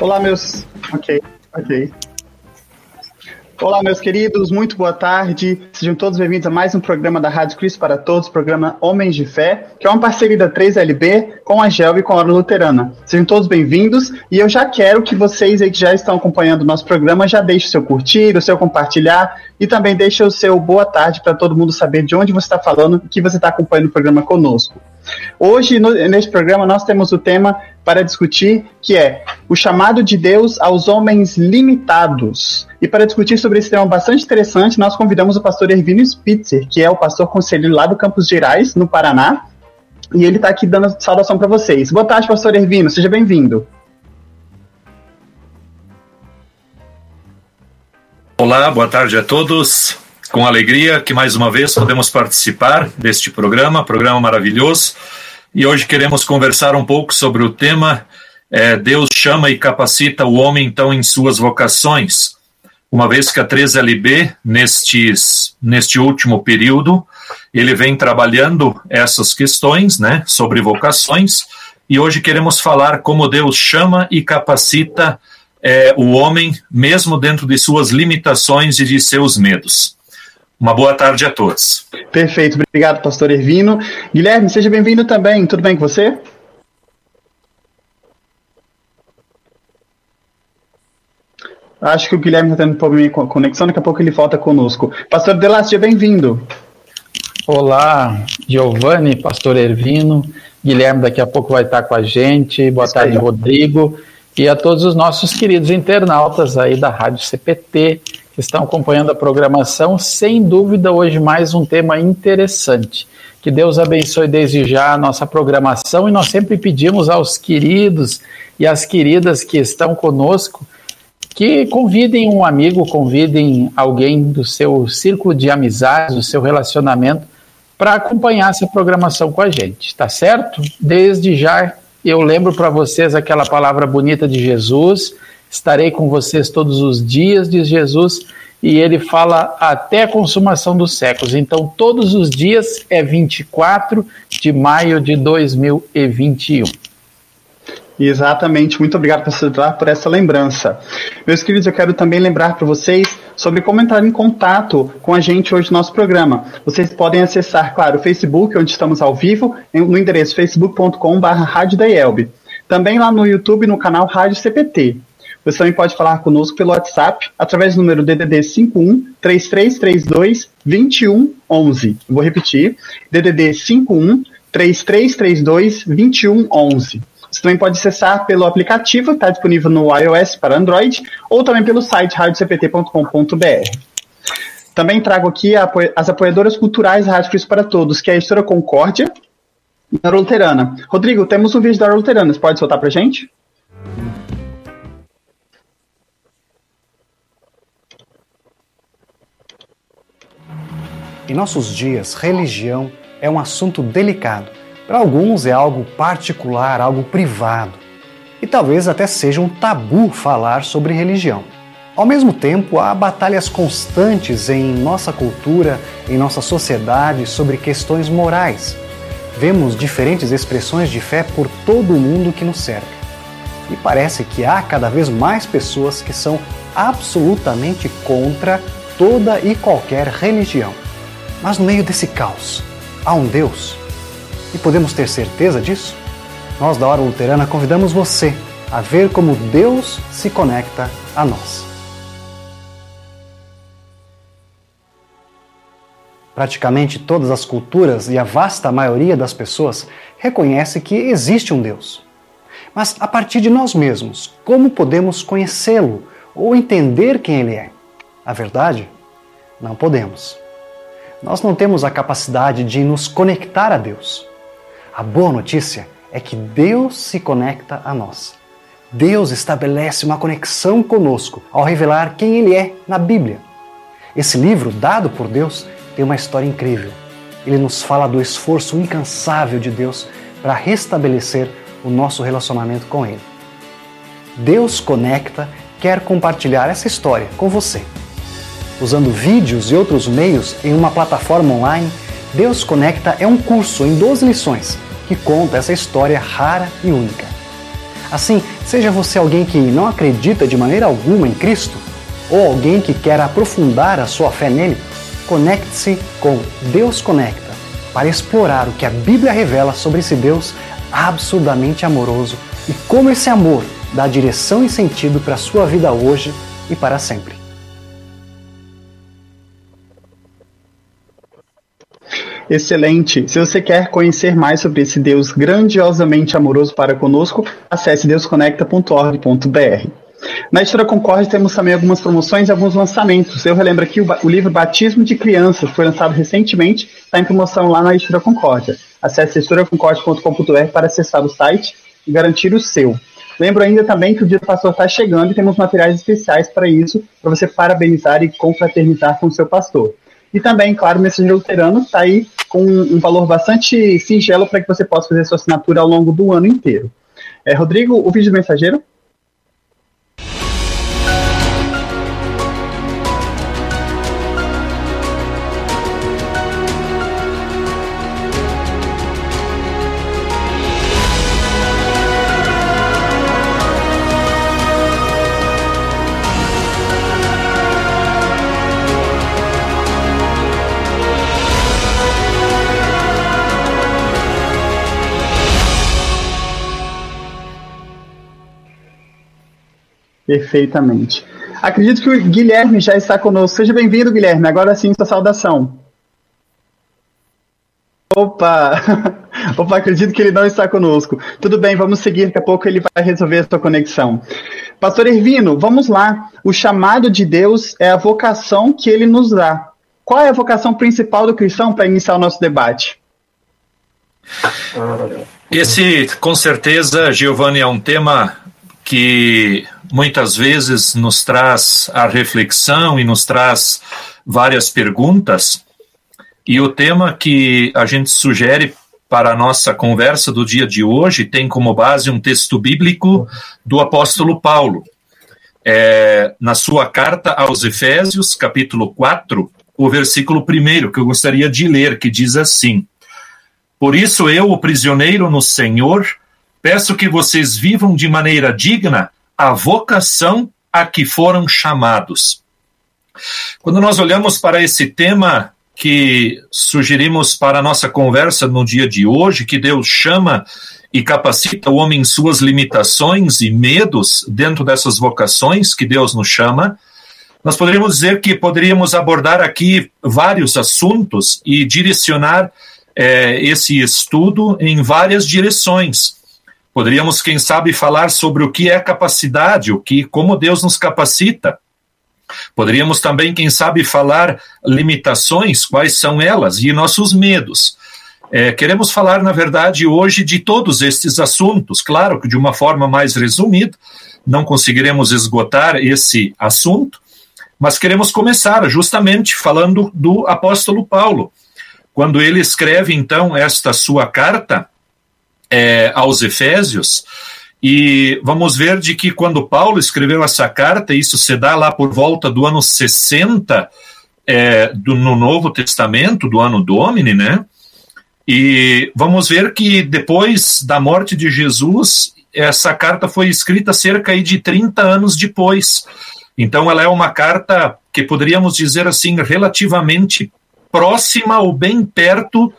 Olá, meus. Ok, ok. Olá, meus queridos, muito boa tarde. Sejam todos bem-vindos a mais um programa da Rádio Cristo para Todos, programa Homens de Fé, que é uma parceria da 3LB com a GEL e com a Hora Luterana. Sejam todos bem-vindos e eu já quero que vocês aí que já estão acompanhando o nosso programa já deixem o seu curtir, o seu compartilhar e também deixem o seu boa tarde para todo mundo saber de onde você está falando e que você está acompanhando o programa conosco. Hoje, no, neste programa, nós temos o tema para discutir que é o chamado de Deus aos homens limitados. E para discutir sobre esse tema bastante interessante, nós convidamos o pastor Ervino Spitzer, que é o pastor conselheiro lá do Campos Gerais, no Paraná, e ele está aqui dando saudação para vocês. Boa tarde, pastor Ervino, seja bem-vindo. Olá, boa tarde a todos com alegria que mais uma vez podemos participar deste programa, programa maravilhoso. E hoje queremos conversar um pouco sobre o tema é, Deus chama e capacita o homem então em suas vocações. Uma vez que a 3LB, nestes, neste último período, ele vem trabalhando essas questões né, sobre vocações, e hoje queremos falar como Deus chama e capacita é, o homem, mesmo dentro de suas limitações e de seus medos. Uma boa tarde a todos. Perfeito, obrigado, pastor Ervino. Guilherme, seja bem-vindo também. Tudo bem com você? Acho que o Guilherme está tendo problema com a conexão, daqui a pouco ele volta conosco. Pastor Delas, seja bem-vindo. Olá, Giovanni, pastor Ervino. Guilherme daqui a pouco vai estar com a gente. Boa Isso tarde, aí. Rodrigo. E a todos os nossos queridos internautas aí da Rádio CPT, que estão acompanhando a programação. Sem dúvida, hoje mais um tema interessante. Que Deus abençoe desde já a nossa programação e nós sempre pedimos aos queridos e às queridas que estão conosco que convidem um amigo, convidem alguém do seu círculo de amizades, do seu relacionamento, para acompanhar essa programação com a gente, tá certo? Desde já eu lembro para vocês aquela palavra bonita de Jesus Estarei com vocês todos os dias, diz Jesus, e ele fala até a consumação dos séculos. Então, todos os dias é 24 de maio de 2021. Exatamente, muito obrigado, professor por essa lembrança. Meus queridos, eu quero também lembrar para vocês sobre como entrar em contato com a gente hoje no nosso programa. Vocês podem acessar, claro, o Facebook, onde estamos ao vivo, no endereço facebook.com.br Também lá no YouTube, no canal Rádio CPT. Você também pode falar conosco pelo WhatsApp através do número DDD 51 3332 2111. Vou repetir: DDD 51 3332 2111. Você também pode acessar pelo aplicativo está disponível no iOS para Android ou também pelo site radiocpt.com.br. Também trago aqui as apoiadoras culturais Rádio Cristo para Todos, que é a Editora Concórdia e a Luterana. Rodrigo, temos um vídeo da Luterana, você pode soltar para gente? Em nossos dias, religião é um assunto delicado. Para alguns é algo particular, algo privado. E talvez até seja um tabu falar sobre religião. Ao mesmo tempo, há batalhas constantes em nossa cultura, em nossa sociedade sobre questões morais. Vemos diferentes expressões de fé por todo o mundo que nos cerca. E parece que há cada vez mais pessoas que são absolutamente contra toda e qualquer religião. Mas no meio desse caos, há um Deus. E podemos ter certeza disso? Nós da Hora Luterana convidamos você a ver como Deus se conecta a nós. Praticamente todas as culturas e a vasta maioria das pessoas reconhece que existe um Deus. Mas a partir de nós mesmos, como podemos conhecê-lo ou entender quem ele é? A verdade? Não podemos nós não temos a capacidade de nos conectar a Deus. A boa notícia é que Deus se conecta a nós. Deus estabelece uma conexão conosco ao revelar quem Ele é na Bíblia. Esse livro, dado por Deus, tem uma história incrível. Ele nos fala do esforço incansável de Deus para restabelecer o nosso relacionamento com Ele. Deus Conecta quer compartilhar essa história com você usando vídeos e outros meios em uma plataforma online, Deus Conecta é um curso em 12 lições que conta essa história rara e única. Assim, seja você alguém que não acredita de maneira alguma em Cristo, ou alguém que quer aprofundar a sua fé nele, conecte-se com Deus Conecta para explorar o que a Bíblia revela sobre esse Deus absurdamente amoroso e como esse amor dá direção e sentido para a sua vida hoje e para sempre. Excelente. Se você quer conhecer mais sobre esse Deus grandiosamente amoroso para conosco, acesse deusconecta.org.br. Na Editora Concorde temos também algumas promoções e alguns lançamentos. Eu relembro aqui o, o livro Batismo de Crianças, foi lançado recentemente, está em promoção lá na Editora Concórdia. Acesse editoraconcorde.com.br para acessar o site e garantir o seu. Lembro ainda também que o Dia do Pastor está chegando e temos materiais especiais para isso, para você parabenizar e confraternizar com o seu pastor. E também, claro, o Mensageiro Luterano está aí com um valor bastante singelo para que você possa fazer sua assinatura ao longo do ano inteiro. É, Rodrigo, o vídeo do Mensageiro? Perfeitamente. Acredito que o Guilherme já está conosco. Seja bem-vindo, Guilherme. Agora sim, sua saudação. Opa! Opa, acredito que ele não está conosco. Tudo bem, vamos seguir, daqui a pouco ele vai resolver a sua conexão. Pastor Ervino, vamos lá. O chamado de Deus é a vocação que ele nos dá. Qual é a vocação principal do cristão para iniciar o nosso debate? Esse, com certeza, Giovanni, é um tema que muitas vezes nos traz a reflexão e nos traz várias perguntas. E o tema que a gente sugere para a nossa conversa do dia de hoje tem como base um texto bíblico do apóstolo Paulo. É, na sua carta aos Efésios, capítulo 4, o versículo 1 que eu gostaria de ler, que diz assim: Por isso eu, o prisioneiro no Senhor, peço que vocês vivam de maneira digna a vocação a que foram chamados. Quando nós olhamos para esse tema que sugerimos para a nossa conversa no dia de hoje, que Deus chama e capacita o homem em suas limitações e medos dentro dessas vocações que Deus nos chama, nós poderíamos dizer que poderíamos abordar aqui vários assuntos e direcionar é, esse estudo em várias direções. Poderíamos, quem sabe, falar sobre o que é capacidade, o que, como Deus nos capacita. Poderíamos também, quem sabe, falar limitações, quais são elas, e nossos medos. É, queremos falar, na verdade, hoje de todos estes assuntos. Claro que de uma forma mais resumida, não conseguiremos esgotar esse assunto, mas queremos começar justamente falando do apóstolo Paulo. Quando ele escreve, então, esta sua carta, é, aos Efésios, e vamos ver de que quando Paulo escreveu essa carta, isso se dá lá por volta do ano 60 é, do, no Novo Testamento, do ano Domini, né? E vamos ver que depois da morte de Jesus, essa carta foi escrita cerca de 30 anos depois. Então, ela é uma carta que poderíamos dizer assim, relativamente próxima ou bem perto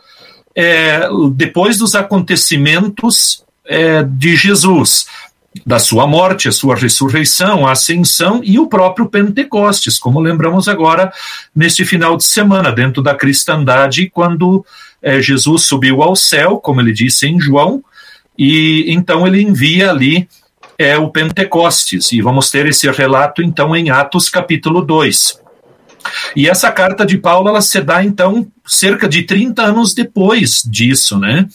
é, depois dos acontecimentos é, de Jesus, da sua morte, a sua ressurreição, a ascensão e o próprio Pentecostes, como lembramos agora neste final de semana, dentro da cristandade, quando é, Jesus subiu ao céu, como ele disse em João, e então ele envia ali é, o Pentecostes, e vamos ter esse relato então em Atos capítulo 2. E essa carta de Paulo ela se dá então cerca de 30 anos depois disso, né?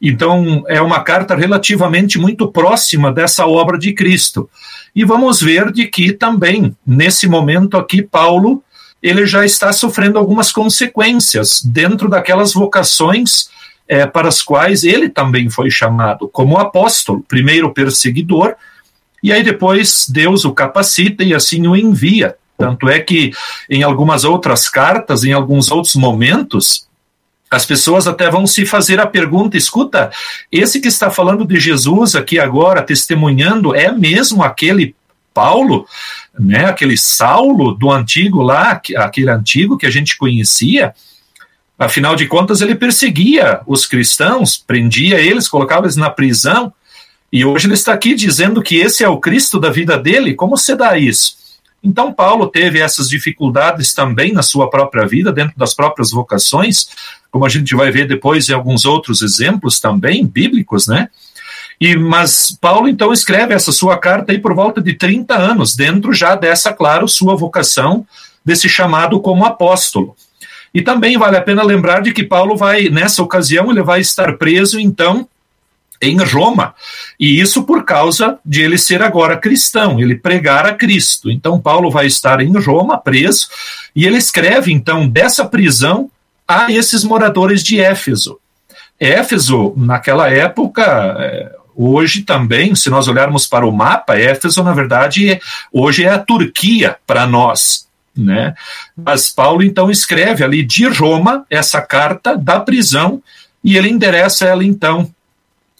Então é uma carta relativamente muito próxima dessa obra de Cristo. E vamos ver de que também nesse momento aqui Paulo ele já está sofrendo algumas consequências dentro daquelas vocações é, para as quais ele também foi chamado como apóstolo, primeiro perseguidor, e aí depois Deus o capacita e assim o envia tanto é que em algumas outras cartas, em alguns outros momentos, as pessoas até vão se fazer a pergunta: escuta, esse que está falando de Jesus aqui agora, testemunhando, é mesmo aquele Paulo, né, aquele Saulo do antigo lá, aquele antigo que a gente conhecia? Afinal de contas, ele perseguia os cristãos, prendia eles, colocava eles na prisão, e hoje ele está aqui dizendo que esse é o Cristo da vida dele. Como se dá isso? Então, Paulo teve essas dificuldades também na sua própria vida, dentro das próprias vocações, como a gente vai ver depois em alguns outros exemplos também bíblicos, né? E, mas Paulo então escreve essa sua carta aí por volta de 30 anos, dentro já dessa, claro, sua vocação, desse chamado como apóstolo. E também vale a pena lembrar de que Paulo vai, nessa ocasião, ele vai estar preso, então, em Roma. E isso por causa de ele ser agora cristão, ele pregar a Cristo. Então, Paulo vai estar em Roma, preso, e ele escreve, então, dessa prisão a esses moradores de Éfeso. Éfeso, naquela época, é, hoje também, se nós olharmos para o mapa, Éfeso, na verdade, hoje é a Turquia para nós. Né? Mas Paulo então escreve ali de Roma essa carta da prisão e ele endereça ela então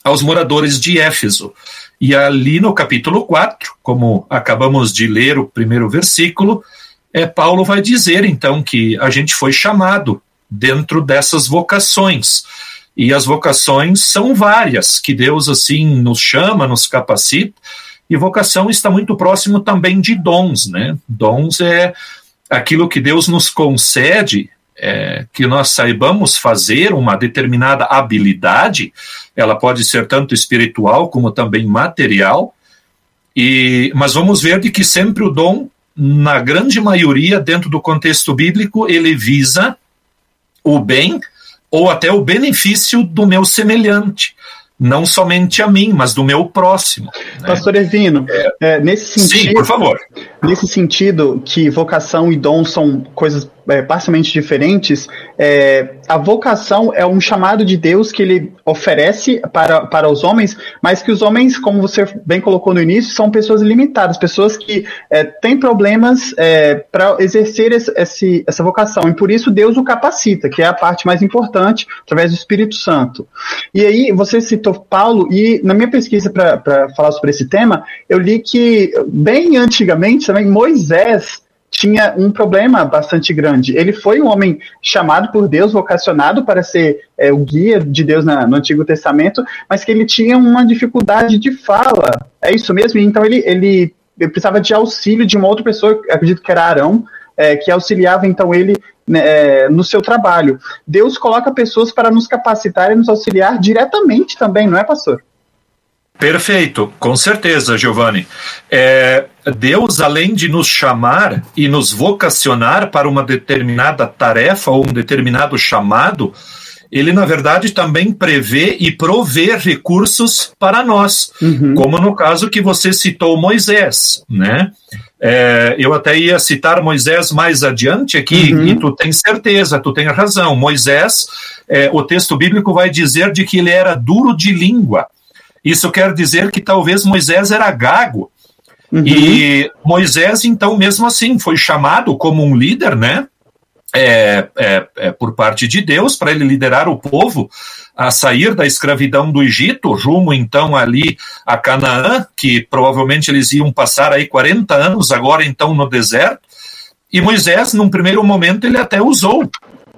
aos moradores de Éfeso. E ali no capítulo 4, como acabamos de ler o primeiro versículo, é, Paulo vai dizer então que a gente foi chamado dentro dessas vocações. E as vocações são várias, que Deus assim nos chama, nos capacita. E vocação está muito próximo também de dons, né? Dons é aquilo que Deus nos concede, é, que nós saibamos fazer uma determinada habilidade, ela pode ser tanto espiritual como também material, e, mas vamos ver de que sempre o dom, na grande maioria, dentro do contexto bíblico, ele visa o bem ou até o benefício do meu semelhante não somente a mim, mas do meu próximo. Né? Pastor Evino, é, é, nesse sentido, sim, por favor. Nesse sentido que vocação e dom são coisas é, parcialmente diferentes, é, a vocação é um chamado de Deus que ele oferece para, para os homens, mas que os homens, como você bem colocou no início, são pessoas limitadas, pessoas que é, têm problemas é, para exercer esse, esse, essa vocação, e por isso Deus o capacita, que é a parte mais importante, através do Espírito Santo. E aí, você citou Paulo, e na minha pesquisa para falar sobre esse tema, eu li que, bem antigamente também, Moisés tinha um problema bastante grande. Ele foi um homem chamado por Deus, vocacionado para ser é, o guia de Deus na, no Antigo Testamento, mas que ele tinha uma dificuldade de fala. É isso mesmo? Então ele, ele, precisava de auxílio de uma outra pessoa, acredito que era Arão, é, que auxiliava então ele né, é, no seu trabalho. Deus coloca pessoas para nos capacitar e nos auxiliar diretamente também, não é, pastor? Perfeito, com certeza, Giovanni. É, Deus, além de nos chamar e nos vocacionar para uma determinada tarefa ou um determinado chamado, ele, na verdade, também prevê e provê recursos para nós, uhum. como no caso que você citou Moisés, né? É, eu até ia citar Moisés mais adiante aqui, uhum. e tu tens certeza, tu tens razão. Moisés, é, o texto bíblico vai dizer de que ele era duro de língua. Isso quer dizer que talvez Moisés era gago. Uhum. E Moisés, então, mesmo assim, foi chamado como um líder, né? É, é, é, por parte de Deus para ele liderar o povo a sair da escravidão do Egito, rumo então ali a Canaã, que provavelmente eles iam passar aí 40 anos agora então no deserto. E Moisés, num primeiro momento, ele até usou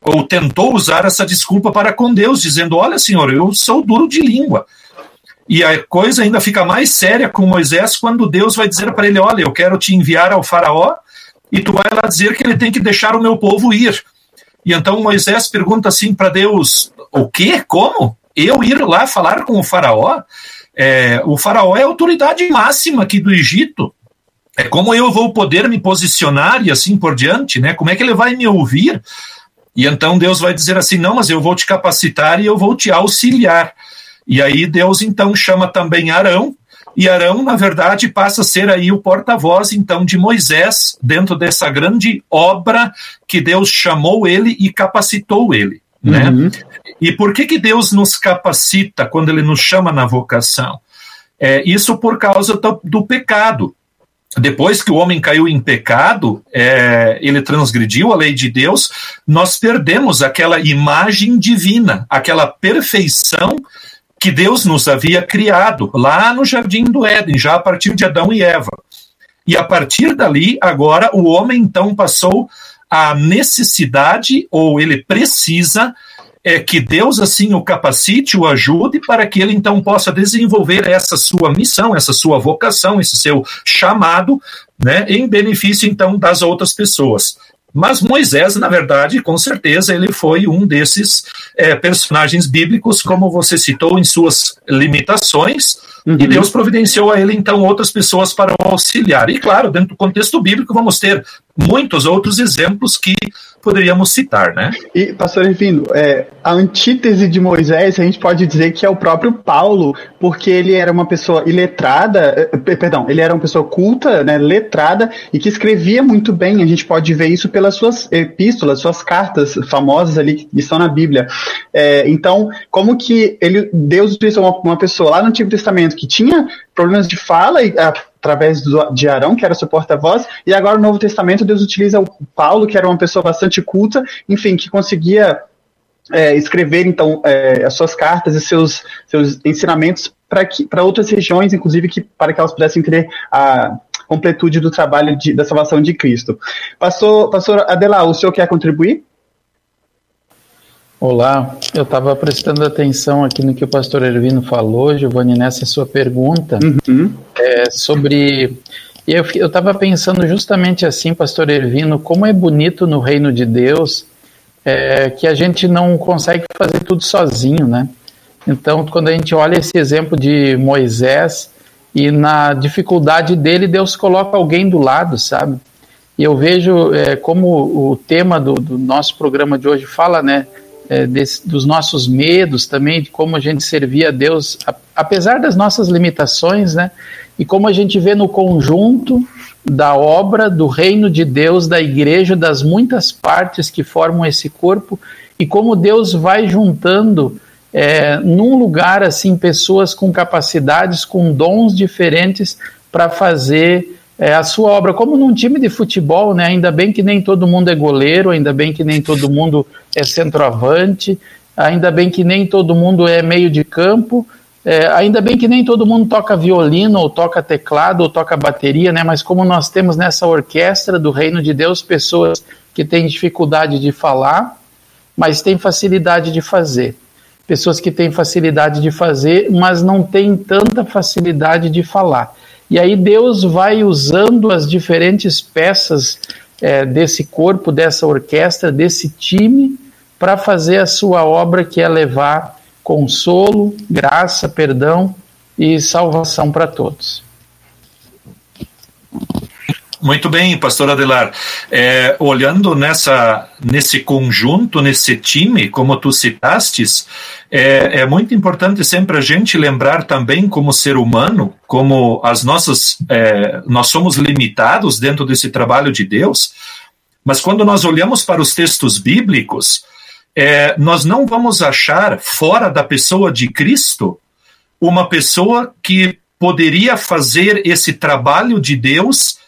ou tentou usar essa desculpa para com Deus, dizendo: Olha, Senhor, eu sou duro de língua. E a coisa ainda fica mais séria com Moisés quando Deus vai dizer para ele: Olha, eu quero te enviar ao Faraó e tu vai lá dizer que ele tem que deixar o meu povo ir. E então Moisés pergunta assim para Deus: O quê? Como? Eu ir lá falar com o Faraó? É, o Faraó é a autoridade máxima aqui do Egito. É como eu vou poder me posicionar e assim por diante, né? Como é que ele vai me ouvir? E então Deus vai dizer assim: Não, mas eu vou te capacitar e eu vou te auxiliar. E aí Deus então chama também Arão, e Arão, na verdade, passa a ser aí o porta-voz, então, de Moisés, dentro dessa grande obra que Deus chamou ele e capacitou ele. Né? Uhum. E por que, que Deus nos capacita quando ele nos chama na vocação? É, isso por causa do, do pecado. depois que o homem caiu em pecado, é, ele transgrediu a lei de Deus, nós perdemos aquela imagem divina, aquela perfeição que Deus nos havia criado lá no jardim do Éden, já a partir de Adão e Eva. E a partir dali, agora, o homem então passou a necessidade, ou ele precisa, é que Deus assim o capacite, o ajude para que ele então possa desenvolver essa sua missão, essa sua vocação, esse seu chamado, né, em benefício então das outras pessoas. Mas Moisés, na verdade, com certeza, ele foi um desses é, personagens bíblicos, como você citou, em suas limitações, uhum. e Deus providenciou a ele, então, outras pessoas para o auxiliar. E, claro, dentro do contexto bíblico, vamos ter muitos outros exemplos que poderíamos citar, né? E, pastor Enfim, é, a antítese de Moisés, a gente pode dizer que é o próprio Paulo, porque ele era uma pessoa iletrada, eh, perdão, ele era uma pessoa culta, né, letrada, e que escrevia muito bem, a gente pode ver isso pelas suas epístolas, suas cartas famosas ali que estão na Bíblia. É, então, como que ele, Deus utilizou uma, uma pessoa lá no Antigo Testamento que tinha problemas de fala e a, através do, de Arão, que era seu porta-voz, e agora no Novo Testamento Deus utiliza o Paulo, que era uma pessoa bastante culta, enfim, que conseguia é, escrever então é, as suas cartas e seus, seus ensinamentos para outras regiões, inclusive que, para que elas pudessem ter a completude do trabalho de, da salvação de Cristo. Pastor, pastor Adelar, o senhor quer contribuir? Olá, eu estava prestando atenção aqui no que o pastor Ervino falou, Giovanni, nessa sua pergunta uhum. é, sobre. Eu estava pensando justamente assim, pastor Ervino, como é bonito no reino de Deus é, que a gente não consegue fazer tudo sozinho, né? Então, quando a gente olha esse exemplo de Moisés e na dificuldade dele, Deus coloca alguém do lado, sabe? E eu vejo é, como o tema do, do nosso programa de hoje fala, né? É, desse, dos nossos medos também, de como a gente servia a Deus, a, apesar das nossas limitações, né? E como a gente vê no conjunto da obra do reino de Deus, da igreja, das muitas partes que formam esse corpo, e como Deus vai juntando é, num lugar assim pessoas com capacidades, com dons diferentes para fazer é, a sua obra, como num time de futebol, né? Ainda bem que nem todo mundo é goleiro, ainda bem que nem todo mundo é centroavante, ainda bem que nem todo mundo é meio de campo, é, ainda bem que nem todo mundo toca violino, ou toca teclado, ou toca bateria, né? Mas como nós temos nessa orquestra do Reino de Deus pessoas que têm dificuldade de falar, mas têm facilidade de fazer. Pessoas que têm facilidade de fazer, mas não têm tanta facilidade de falar. E aí Deus vai usando as diferentes peças é, desse corpo, dessa orquestra, desse time, para fazer a sua obra, que é levar consolo, graça, perdão e salvação para todos. Muito bem, pastor Adelar. É, olhando nessa, nesse conjunto, nesse time, como tu citastes, é, é, muito importante sempre a gente lembrar também, como ser humano, como as nossas. É, nós somos limitados dentro desse trabalho de Deus, mas quando nós olhamos para os textos bíblicos, é, nós não vamos achar fora da pessoa de Cristo uma pessoa que poderia fazer esse trabalho de Deus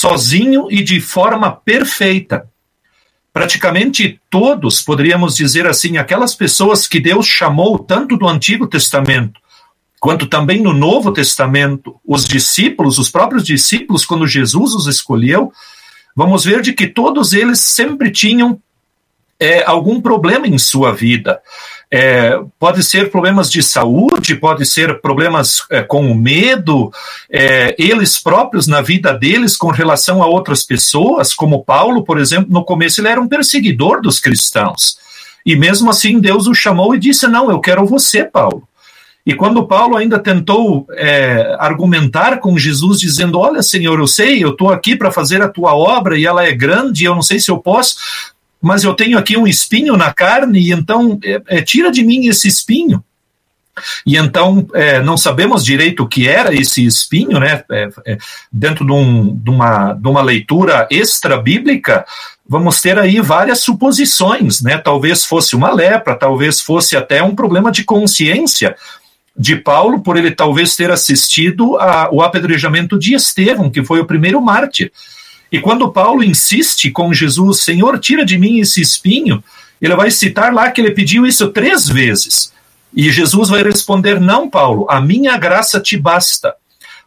sozinho e de forma perfeita. Praticamente todos, poderíamos dizer assim, aquelas pessoas que Deus chamou tanto do Antigo Testamento quanto também no Novo Testamento, os discípulos, os próprios discípulos, quando Jesus os escolheu, vamos ver de que todos eles sempre tinham é, algum problema em sua vida. É, pode ser problemas de saúde, pode ser problemas é, com o medo, é, eles próprios na vida deles com relação a outras pessoas, como Paulo, por exemplo, no começo ele era um perseguidor dos cristãos. E mesmo assim Deus o chamou e disse: Não, eu quero você, Paulo. E quando Paulo ainda tentou é, argumentar com Jesus, dizendo: Olha, Senhor, eu sei, eu estou aqui para fazer a tua obra e ela é grande, eu não sei se eu posso mas eu tenho aqui um espinho na carne, e então é, é, tira de mim esse espinho. E então é, não sabemos direito o que era esse espinho, né? É, é, dentro de, um, de, uma, de uma leitura extra-bíblica, vamos ter aí várias suposições, né? Talvez fosse uma lepra, talvez fosse até um problema de consciência. de Paulo por ele talvez ter assistido ao apedrejamento de Estevão, que foi o primeiro mártir. E quando Paulo insiste com Jesus, Senhor, tira de mim esse espinho, ele vai citar lá que ele pediu isso três vezes. E Jesus vai responder: Não, Paulo, a minha graça te basta.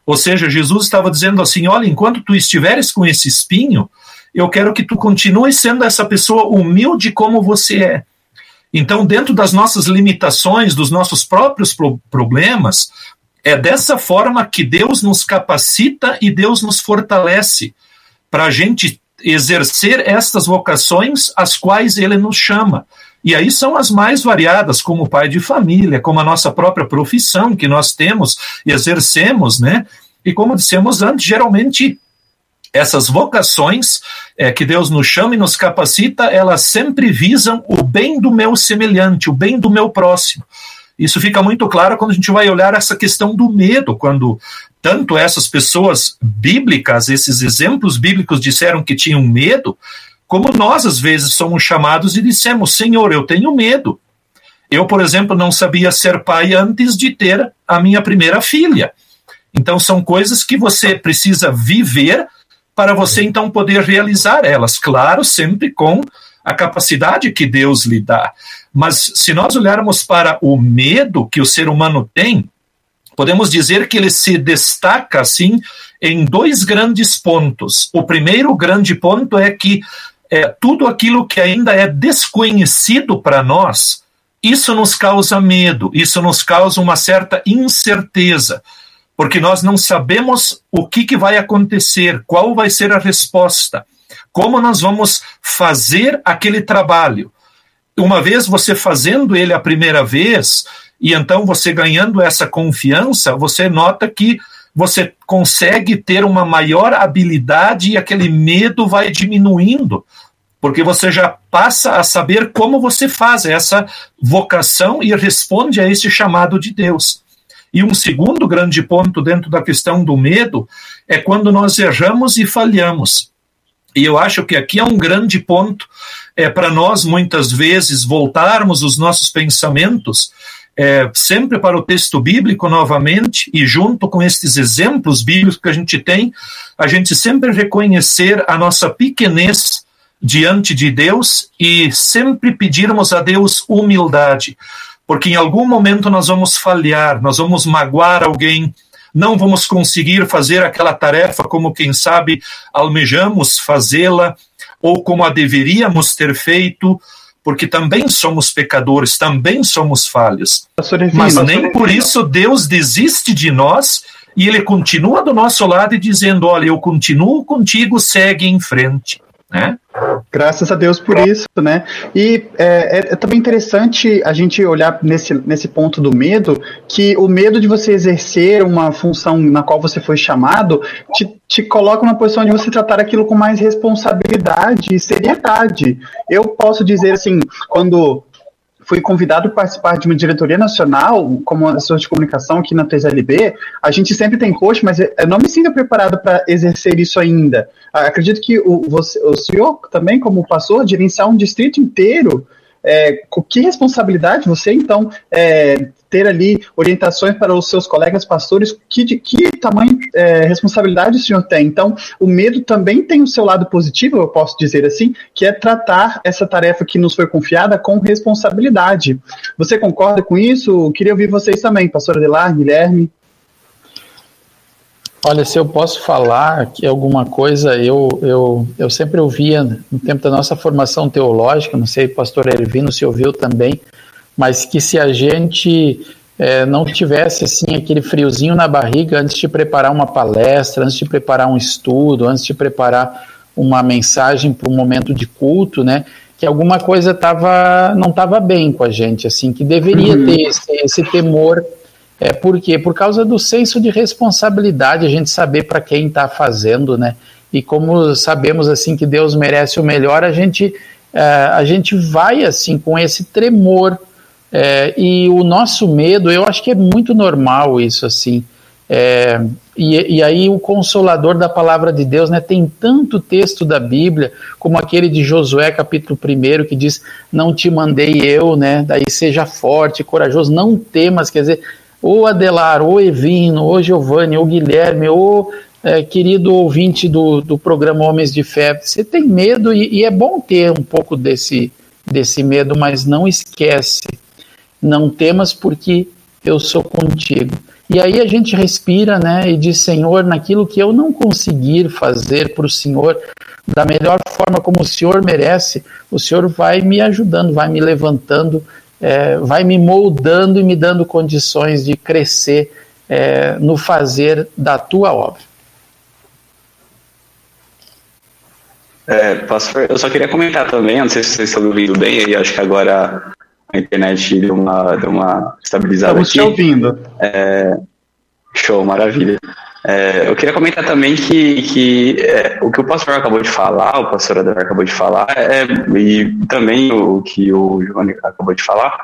Ou seja, Jesus estava dizendo assim: Olha, enquanto tu estiveres com esse espinho, eu quero que tu continues sendo essa pessoa humilde como você é. Então, dentro das nossas limitações, dos nossos próprios pro problemas, é dessa forma que Deus nos capacita e Deus nos fortalece para a gente exercer estas vocações às quais Ele nos chama. E aí são as mais variadas, como pai de família, como a nossa própria profissão que nós temos e exercemos, né? E como dissemos antes, geralmente essas vocações é, que Deus nos chama e nos capacita, elas sempre visam o bem do meu semelhante, o bem do meu próximo. Isso fica muito claro quando a gente vai olhar essa questão do medo, quando tanto essas pessoas bíblicas, esses exemplos bíblicos disseram que tinham medo, como nós às vezes somos chamados e dissemos: Senhor, eu tenho medo. Eu, por exemplo, não sabia ser pai antes de ter a minha primeira filha. Então, são coisas que você precisa viver para você então poder realizar elas, claro, sempre com a capacidade que Deus lhe dá. Mas se nós olharmos para o medo que o ser humano tem, podemos dizer que ele se destaca assim em dois grandes pontos. O primeiro grande ponto é que é, tudo aquilo que ainda é desconhecido para nós, isso nos causa medo, isso nos causa uma certa incerteza porque nós não sabemos o que, que vai acontecer, qual vai ser a resposta, como nós vamos fazer aquele trabalho. Uma vez você fazendo ele a primeira vez, e então você ganhando essa confiança, você nota que você consegue ter uma maior habilidade e aquele medo vai diminuindo, porque você já passa a saber como você faz essa vocação e responde a esse chamado de Deus. E um segundo grande ponto dentro da questão do medo é quando nós erramos e falhamos. E eu acho que aqui é um grande ponto é para nós muitas vezes voltarmos os nossos pensamentos é, sempre para o texto bíblico novamente e junto com estes exemplos bíblicos que a gente tem, a gente sempre reconhecer a nossa pequenez diante de Deus e sempre pedirmos a Deus humildade. Porque em algum momento nós vamos falhar, nós vamos magoar alguém, não vamos conseguir fazer aquela tarefa como, quem sabe, almejamos fazê-la, ou como a deveríamos ter feito, porque também somos pecadores, também somos falhos. Mas nem por isso Deus desiste de nós e ele continua do nosso lado e dizendo: Olha, eu continuo contigo, segue em frente né? Graças a Deus por isso, né? E é, é, é, também interessante a gente olhar nesse, nesse ponto do medo, que o medo de você exercer uma função na qual você foi chamado te, te coloca numa posição de você tratar aquilo com mais responsabilidade e seriedade. Eu posso dizer assim, quando fui convidado a participar de uma diretoria nacional como assessor de comunicação aqui na 3LB, a gente sempre tem coach, mas eu não me sinto preparado para exercer isso ainda. Acredito que o, você, o senhor também, como pastor, gerenciar um distrito inteiro, é, que responsabilidade você, então, é, ter ali orientações para os seus colegas pastores, que, de, que tamanho é, responsabilidade o senhor tem? Então, o medo também tem o seu lado positivo, eu posso dizer assim, que é tratar essa tarefa que nos foi confiada com responsabilidade. Você concorda com isso? Queria ouvir vocês também, pastor Adelar, Guilherme. Olha, se eu posso falar que alguma coisa, eu, eu, eu sempre ouvia no tempo da nossa formação teológica, não sei, pastor Ervino se ouviu também, mas que se a gente é, não tivesse assim aquele friozinho na barriga antes de preparar uma palestra, antes de preparar um estudo, antes de preparar uma mensagem para um momento de culto, né? Que alguma coisa tava, não estava bem com a gente, assim, que deveria uhum. ter esse, esse temor. É, por quê? Por causa do senso de responsabilidade, a gente saber para quem está fazendo, né? E como sabemos assim que Deus merece o melhor, a gente, é, a gente vai assim com esse tremor é, e o nosso medo, eu acho que é muito normal isso, assim. É, e, e, aí o consolador da palavra de Deus, né, tem tanto texto da Bíblia, como aquele de Josué, capítulo 1, que diz, não te mandei eu, né, daí seja forte, corajoso, não temas, quer dizer, ou Adelar, ou Evino, ou Giovanni, ou Guilherme, ou é, querido ouvinte do, do programa Homens de Fé, você tem medo e, e, é bom ter um pouco desse, desse medo, mas não esquece, não temas porque eu sou contigo. E aí a gente respira, né, e diz, Senhor, naquilo que eu não conseguir fazer para o Senhor da melhor forma como o Senhor merece, o Senhor vai me ajudando, vai me levantando, é, vai me moldando e me dando condições de crescer é, no fazer da tua obra. É, pastor, eu só queria comentar também, não sei se vocês estão ouvindo bem, aí acho que agora a internet deu uma, deu uma estabilizada Estamos aqui. te ouvindo. É, show, maravilha. É, eu queria comentar também que, que é, o que o pastor acabou de falar, o pastor Adar acabou de falar, é, e também o que o Giovanni acabou de falar,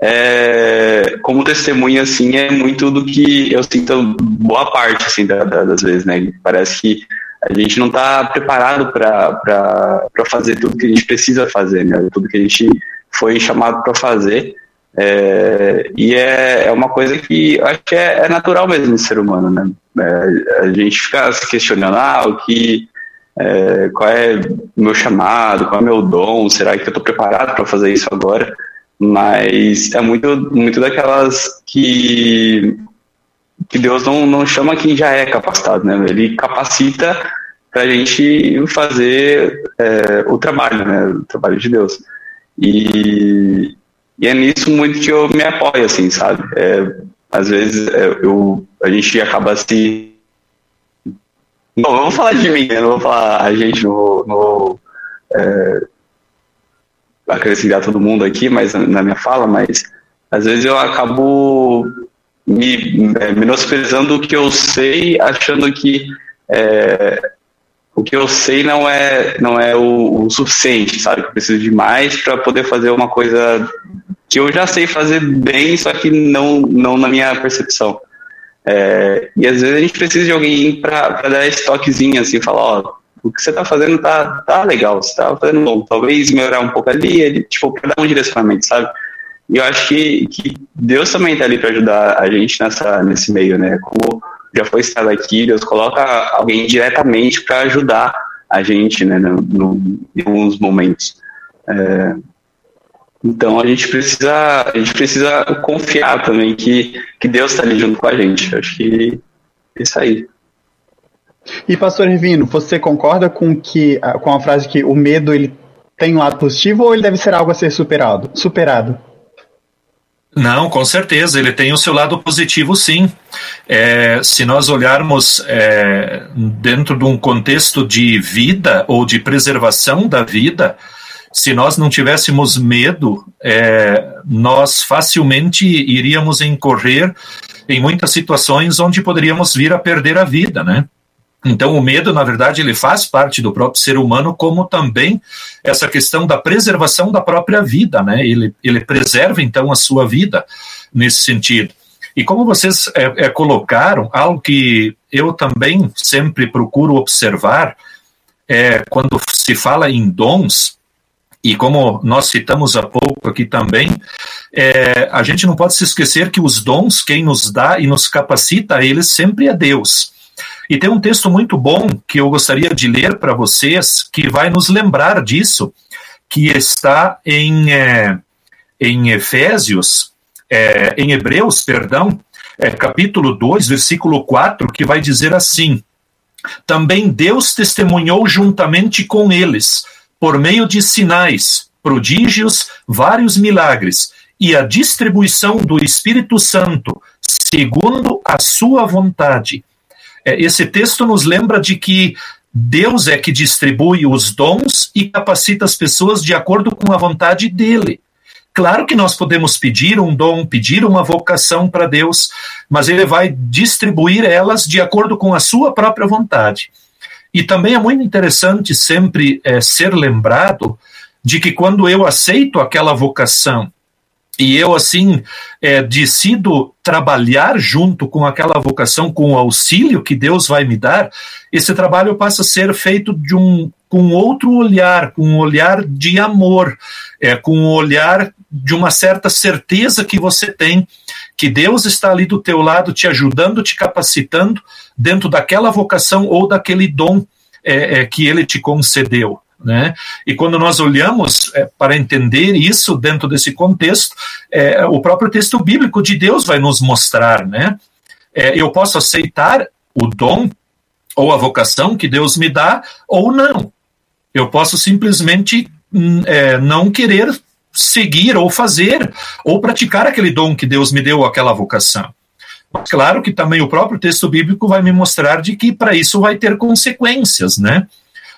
é, como testemunha, assim, é muito do que eu sinto boa parte, assim, da, da, das vezes, né? Parece que a gente não está preparado para fazer tudo que a gente precisa fazer, né? Tudo que a gente foi chamado para fazer. É, e é, é uma coisa que acho que é, é natural mesmo do ser humano, né? É, a gente fica se questionando, ah, o que, é, qual é o meu chamado, qual é o meu dom, será que eu estou preparado para fazer isso agora? Mas é muito, muito daquelas que, que Deus não, não chama quem já é capacitado, né? Ele capacita para a gente fazer é, o trabalho, né? O trabalho de Deus. E, e é nisso muito que eu me apoio, assim, sabe? É, às vezes é, eu, a gente acaba se. Eu vou falar de mim, né? Não vou falar a gente, não vou, não vou é, acrescentar todo mundo aqui mas, na minha fala, mas às vezes eu acabo me é, menosprezando o que eu sei, achando que é, o que eu sei não é não é o, o suficiente, sabe? Eu preciso de mais para poder fazer uma coisa que eu já sei fazer bem, só que não não na minha percepção. É, e às vezes a gente precisa de alguém para dar esse toquezinho, assim, falar, ó, o que você está fazendo tá, tá legal, você está fazendo bom, talvez melhorar um pouco ali, ele, tipo, para dar um direcionamento, sabe? E eu acho que, que Deus também está ali para ajudar a gente nessa, nesse meio, né? Como já foi citado aqui, Deus coloca alguém diretamente para ajudar a gente, né, no, no, em alguns momentos. É, então a gente precisa, a gente precisa confiar também que, que Deus está ali junto com a gente. Acho que é isso aí. E pastor Rivino, você concorda com que com a frase que o medo ele tem um lado positivo ou ele deve ser algo a ser superado? Superado? Não, com certeza, ele tem o seu lado positivo, sim. É, se nós olharmos é, dentro de um contexto de vida ou de preservação da vida, se nós não tivéssemos medo, é, nós facilmente iríamos incorrer em muitas situações onde poderíamos vir a perder a vida, né? Então, o medo, na verdade, ele faz parte do próprio ser humano, como também essa questão da preservação da própria vida, né? Ele, ele preserva, então, a sua vida nesse sentido. E como vocês é, é, colocaram, algo que eu também sempre procuro observar, é quando se fala em dons, e como nós citamos há pouco aqui também, é, a gente não pode se esquecer que os dons, quem nos dá e nos capacita eles sempre é Deus. E tem um texto muito bom que eu gostaria de ler para vocês, que vai nos lembrar disso, que está em, é, em Efésios, é, em Hebreus, perdão, é, capítulo 2, versículo 4, que vai dizer assim: Também Deus testemunhou juntamente com eles, por meio de sinais, prodígios, vários milagres, e a distribuição do Espírito Santo, segundo a sua vontade esse texto nos lembra de que Deus é que distribui os dons e capacita as pessoas de acordo com a vontade dele. Claro que nós podemos pedir um dom, pedir uma vocação para Deus, mas ele vai distribuir elas de acordo com a sua própria vontade. E também é muito interessante sempre é, ser lembrado de que quando eu aceito aquela vocação e eu, assim, é, decido trabalhar junto com aquela vocação, com o auxílio que Deus vai me dar, esse trabalho passa a ser feito de um, com outro olhar, com um olhar de amor, é, com um olhar de uma certa certeza que você tem que Deus está ali do teu lado, te ajudando, te capacitando dentro daquela vocação ou daquele dom é, é, que Ele te concedeu. Né? E quando nós olhamos é, para entender isso dentro desse contexto, é, o próprio texto bíblico de Deus vai nos mostrar, né? É, eu posso aceitar o dom ou a vocação que Deus me dá ou não. Eu posso simplesmente hum, é, não querer seguir ou fazer ou praticar aquele dom que Deus me deu, aquela vocação. Mas claro que também o próprio texto bíblico vai me mostrar de que para isso vai ter consequências, né?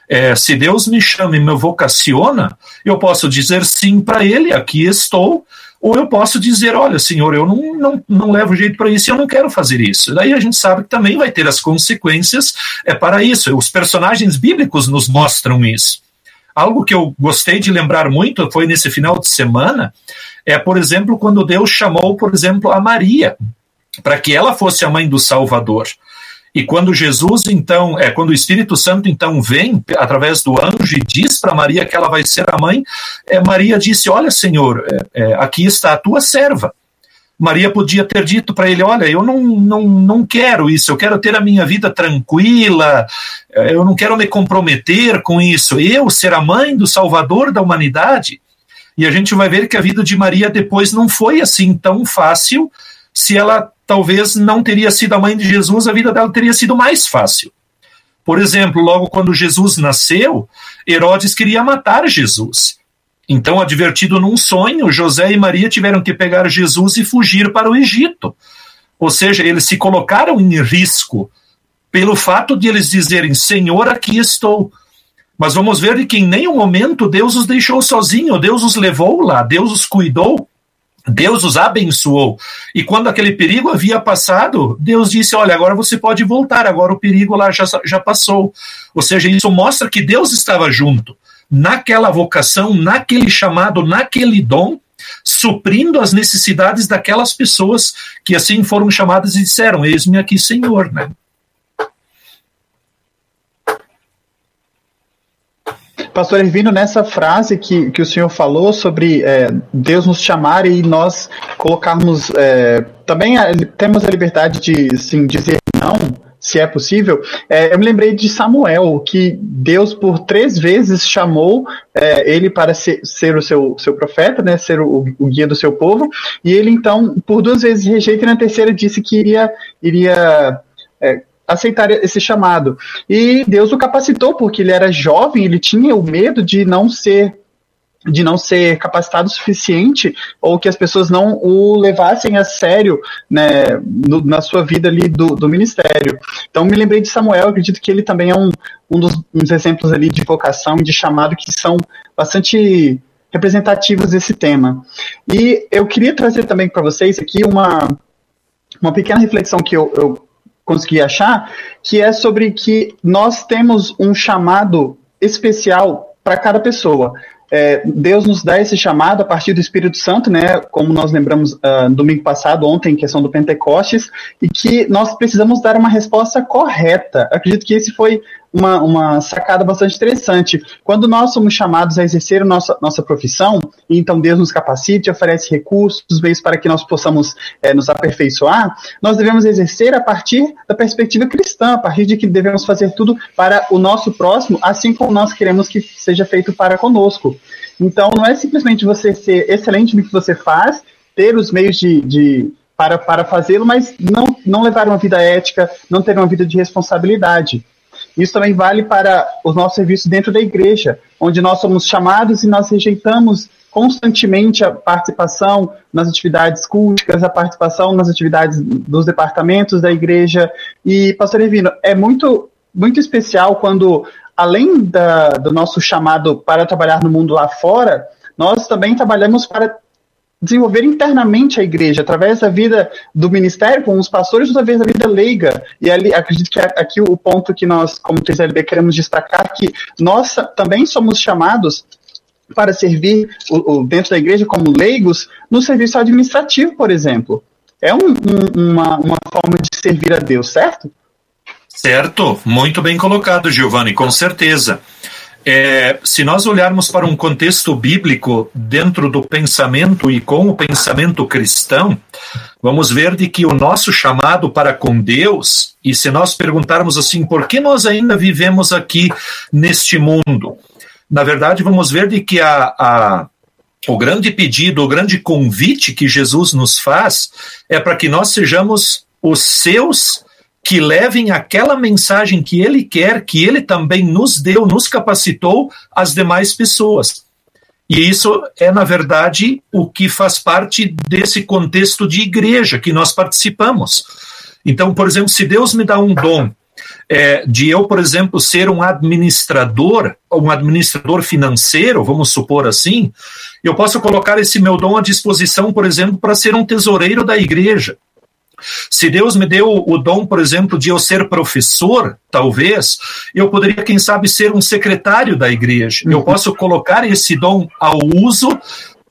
É, se Deus me chama e me vocaciona, eu posso dizer sim para Ele, aqui estou, ou eu posso dizer, olha, Senhor, eu não, não, não levo jeito para isso e eu não quero fazer isso. Daí a gente sabe que também vai ter as consequências é para isso. Os personagens bíblicos nos mostram isso. Algo que eu gostei de lembrar muito foi nesse final de semana, é, por exemplo, quando Deus chamou, por exemplo, a Maria, para que ela fosse a mãe do Salvador. E quando Jesus, então, é quando o Espírito Santo então vem através do anjo e diz para Maria que ela vai ser a mãe, é, Maria disse: Olha, Senhor, é, é, aqui está a tua serva. Maria podia ter dito para ele: Olha, eu não, não, não quero isso, eu quero ter a minha vida tranquila, é, eu não quero me comprometer com isso, eu ser a mãe do Salvador da humanidade. E a gente vai ver que a vida de Maria depois não foi assim tão fácil se ela talvez não teria sido a mãe de Jesus, a vida dela teria sido mais fácil. Por exemplo, logo quando Jesus nasceu, Herodes queria matar Jesus. Então, advertido num sonho, José e Maria tiveram que pegar Jesus e fugir para o Egito. Ou seja, eles se colocaram em risco pelo fato de eles dizerem: Senhor, aqui estou. Mas vamos ver que em nenhum momento Deus os deixou sozinhos, Deus os levou lá, Deus os cuidou. Deus os abençoou. E quando aquele perigo havia passado, Deus disse: Olha, agora você pode voltar, agora o perigo lá já, já passou. Ou seja, isso mostra que Deus estava junto, naquela vocação, naquele chamado, naquele dom, suprindo as necessidades daquelas pessoas que assim foram chamadas e disseram: Eis-me aqui, Senhor. Né? Pastor Ervino, nessa frase que, que o senhor falou sobre é, Deus nos chamar e nós colocarmos. É, também a, temos a liberdade de sim, dizer não, se é possível. É, eu me lembrei de Samuel, que Deus por três vezes chamou é, ele para ser, ser, o seu, seu profeta, né, ser o, o, guia do seu povo, e ele então, por duas vezes rejeita e na terceira disse que iria. iria é, aceitar esse chamado. E Deus o capacitou porque ele era jovem, ele tinha o medo de não ser de não ser capacitado o suficiente ou que as pessoas não o levassem a sério né, no, na sua vida ali do, do, ministério. Então me lembrei de Samuel, acredito que ele também é um, um dos uns exemplos ali de vocação e de chamado que são bastante representativos desse tema. E eu queria trazer também para vocês aqui uma, uma pequena reflexão que eu, eu consegui achar, que é sobre que nós temos um chamado especial para cada pessoa. É, Deus nos dá esse chamado a partir do Espírito Santo, né? Como nós lembramos uh, domingo passado, ontem, questão do Pentecostes, e que nós precisamos dar uma resposta correta. Acredito que esse foi uma, uma sacada bastante interessante. Quando nós somos chamados a exercer nossa, nossa profissão, então Deus nos capacite, oferece recursos, meios para que nós possamos é, nos aperfeiçoar, nós devemos exercer a partir da perspectiva cristã, a partir de que devemos fazer tudo para o nosso próximo, assim como nós queremos que seja feito para conosco. Então, não é simplesmente você ser excelente no que você faz, ter os meios de, de para, para fazê-lo, mas não, não levar uma vida ética, não ter uma vida de responsabilidade. Isso também vale para os nossos serviços dentro da igreja, onde nós somos chamados e nós rejeitamos constantemente a participação nas atividades culticas, a participação nas atividades dos departamentos da igreja. E, pastor Evino, é muito, muito especial quando, além da, do nosso chamado para trabalhar no mundo lá fora, nós também trabalhamos para desenvolver internamente a igreja, através da vida do ministério, com os pastores, através da vida leiga. E ali, acredito que aqui o ponto que nós, como 3LB, queremos destacar, que nós também somos chamados para servir o, o, dentro da igreja como leigos no serviço administrativo, por exemplo. É um, um, uma, uma forma de servir a Deus, certo? Certo, muito bem colocado, Giovanni, com certeza. É, se nós olharmos para um contexto bíblico dentro do pensamento e com o pensamento cristão, vamos ver de que o nosso chamado para com Deus, e se nós perguntarmos assim, por que nós ainda vivemos aqui neste mundo? Na verdade, vamos ver de que a, a o grande pedido, o grande convite que Jesus nos faz é para que nós sejamos os seus que levem aquela mensagem que ele quer, que ele também nos deu, nos capacitou às demais pessoas. E isso é, na verdade, o que faz parte desse contexto de igreja que nós participamos. Então, por exemplo, se Deus me dá um dom é, de eu, por exemplo, ser um administrador, um administrador financeiro, vamos supor assim, eu posso colocar esse meu dom à disposição, por exemplo, para ser um tesoureiro da igreja. Se Deus me deu o dom, por exemplo, de eu ser professor, talvez, eu poderia, quem sabe, ser um secretário da igreja. Eu uhum. posso colocar esse dom ao uso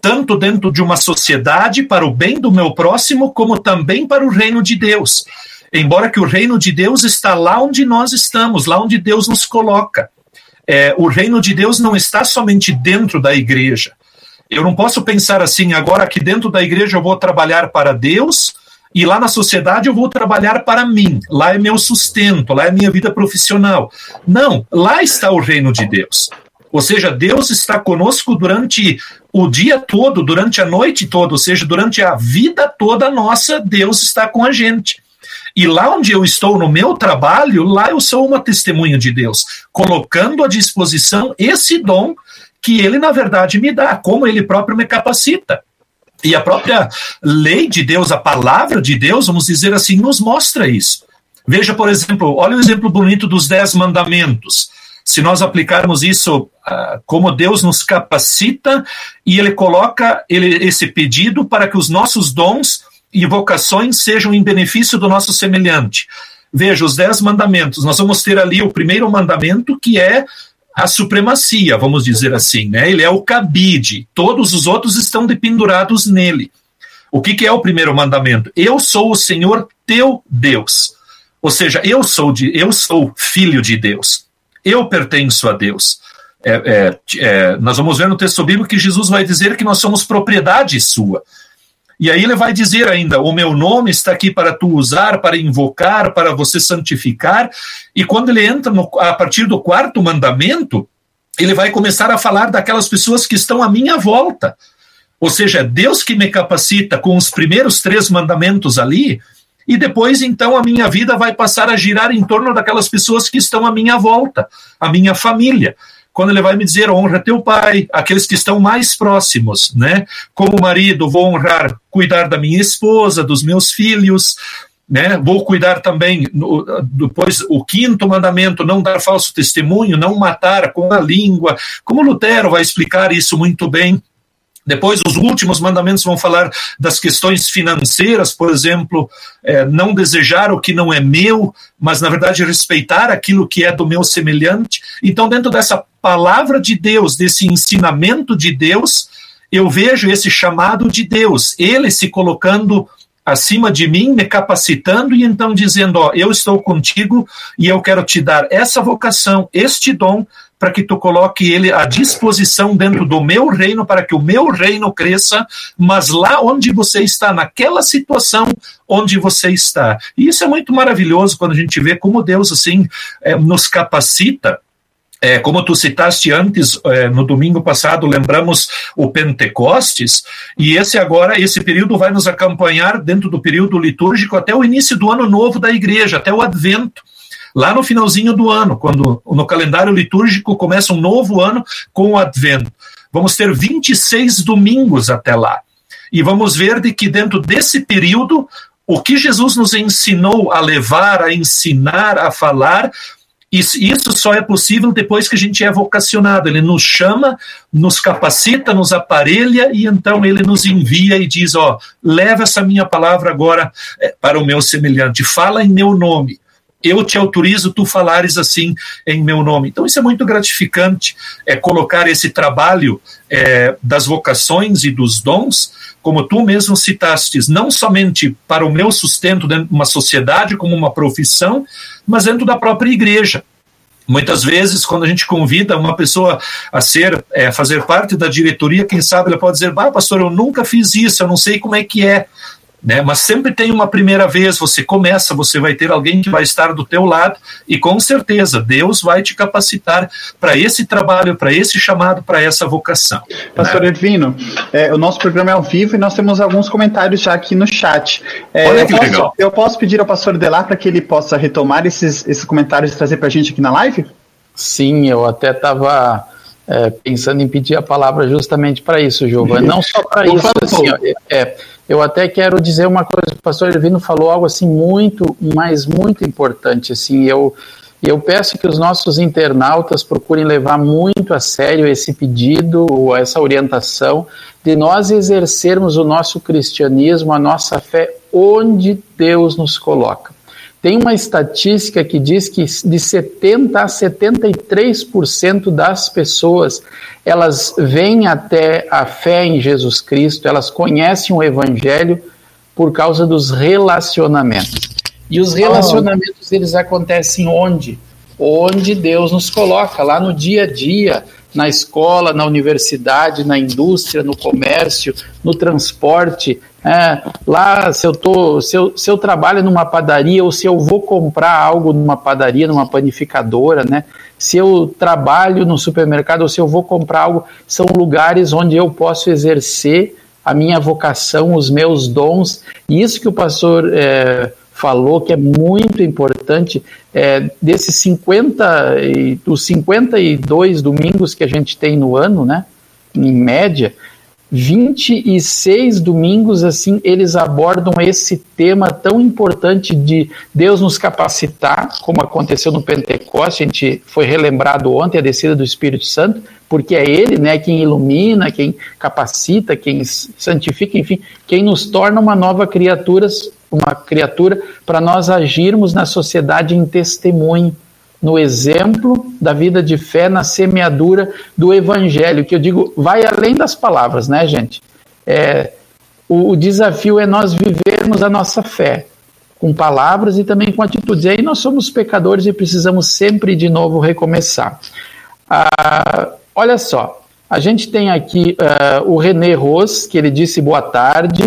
tanto dentro de uma sociedade para o bem do meu próximo, como também para o reino de Deus. Embora que o reino de Deus está lá onde nós estamos, lá onde Deus nos coloca. É, o reino de Deus não está somente dentro da igreja. Eu não posso pensar assim, agora aqui dentro da igreja eu vou trabalhar para Deus, e lá na sociedade eu vou trabalhar para mim, lá é meu sustento, lá é minha vida profissional. Não, lá está o reino de Deus. Ou seja, Deus está conosco durante o dia todo, durante a noite toda, ou seja, durante a vida toda nossa, Deus está com a gente. E lá onde eu estou no meu trabalho, lá eu sou uma testemunha de Deus, colocando à disposição esse dom que ele, na verdade, me dá, como ele próprio me capacita. E a própria lei de Deus, a palavra de Deus, vamos dizer assim, nos mostra isso. Veja, por exemplo, olha o exemplo bonito dos dez mandamentos. Se nós aplicarmos isso uh, como Deus nos capacita e Ele coloca ele, esse pedido para que os nossos dons e vocações sejam em benefício do nosso semelhante. Veja, os dez mandamentos. Nós vamos ter ali o primeiro mandamento, que é a supremacia, vamos dizer assim, né? Ele é o cabide, todos os outros estão dependurados nele. O que, que é o primeiro mandamento? Eu sou o Senhor teu Deus. Ou seja, eu sou de, eu sou filho de Deus. Eu pertenço a Deus. É, é, é, nós vamos ver no texto bíblico que Jesus vai dizer que nós somos propriedade sua. E aí ele vai dizer ainda: o meu nome está aqui para tu usar, para invocar, para você santificar. E quando ele entra no, a partir do quarto mandamento, ele vai começar a falar daquelas pessoas que estão à minha volta. Ou seja, é Deus que me capacita com os primeiros três mandamentos ali, e depois então a minha vida vai passar a girar em torno daquelas pessoas que estão à minha volta, a minha família quando ele vai me dizer honra teu pai, aqueles que estão mais próximos, né? Como marido, vou honrar, cuidar da minha esposa, dos meus filhos, né? Vou cuidar também, depois, o quinto mandamento, não dar falso testemunho, não matar com a língua. Como Lutero vai explicar isso muito bem, depois, os últimos mandamentos vão falar das questões financeiras, por exemplo, é, não desejar o que não é meu, mas, na verdade, respeitar aquilo que é do meu semelhante. Então, dentro dessa palavra de Deus, desse ensinamento de Deus, eu vejo esse chamado de Deus, ele se colocando acima de mim, me capacitando e então dizendo: Ó, eu estou contigo e eu quero te dar essa vocação, este dom, para que tu coloque ele à disposição dentro do meu reino, para que o meu reino cresça, mas lá onde você está, naquela situação onde você está. E isso é muito maravilhoso quando a gente vê como Deus, assim, é, nos capacita é, como tu citaste antes, é, no domingo passado, lembramos o Pentecostes, e esse agora, esse período vai nos acompanhar dentro do período litúrgico até o início do ano novo da igreja, até o advento lá no finalzinho do ano, quando no calendário litúrgico começa um novo ano com o advento. Vamos ter 26 domingos até lá. E vamos ver de que dentro desse período, o que Jesus nos ensinou a levar, a ensinar, a falar, isso, só é possível depois que a gente é vocacionado. Ele nos chama, nos capacita, nos aparelha e então ele nos envia e diz: Ó, leva essa minha palavra agora é, para o meu semelhante, fala em meu nome eu te autorizo tu falares assim em meu nome. Então isso é muito gratificante, é colocar esse trabalho é, das vocações e dos dons, como tu mesmo citastes, não somente para o meu sustento dentro de uma sociedade como uma profissão, mas dentro da própria igreja. Muitas vezes, quando a gente convida uma pessoa a ser, é, fazer parte da diretoria, quem sabe ela pode dizer, bah, pastor, eu nunca fiz isso, eu não sei como é que é. Né? Mas sempre tem uma primeira vez, você começa, você vai ter alguém que vai estar do teu lado e com certeza Deus vai te capacitar para esse trabalho, para esse chamado, para essa vocação. Pastor né? Edvino, é, o nosso programa é ao vivo e nós temos alguns comentários já aqui no chat. É, Olha que eu, posso, legal. eu posso pedir ao pastor Delar para que ele possa retomar esses, esses comentários e trazer para a gente aqui na live? Sim, eu até estava é, pensando em pedir a palavra justamente para isso, Giovanni. Não só para isso, assim, ó, é, eu até quero dizer uma coisa, o pastor Elvino falou algo assim muito, mas muito importante, assim, eu, eu peço que os nossos internautas procurem levar muito a sério esse pedido, ou essa orientação, de nós exercermos o nosso cristianismo, a nossa fé, onde Deus nos coloca. Tem uma estatística que diz que de 70 a 73% das pessoas, elas vêm até a fé em Jesus Cristo, elas conhecem o evangelho por causa dos relacionamentos. E os relacionamentos eles acontecem onde? Onde Deus nos coloca, lá no dia a dia, na escola, na universidade, na indústria, no comércio, no transporte, é, lá, se eu, tô, se, eu, se eu trabalho numa padaria ou se eu vou comprar algo numa padaria, numa panificadora, né? Se eu trabalho no supermercado ou se eu vou comprar algo, são lugares onde eu posso exercer a minha vocação, os meus dons. E isso que o pastor é, falou, que é muito importante, é, desses 50, dos 52 domingos que a gente tem no ano, né? Em média, 26 domingos assim eles abordam esse tema tão importante de Deus nos capacitar, como aconteceu no Pentecoste, a gente foi relembrado ontem a descida do Espírito Santo, porque é ele, né, quem ilumina, quem capacita, quem santifica, enfim, quem nos torna uma nova criatura, uma criatura para nós agirmos na sociedade em testemunho no exemplo da vida de fé, na semeadura do evangelho, que eu digo, vai além das palavras, né, gente? É, o, o desafio é nós vivermos a nossa fé com palavras e também com atitudes. E aí nós somos pecadores e precisamos sempre de novo recomeçar. Ah, olha só, a gente tem aqui uh, o René Ros, que ele disse boa tarde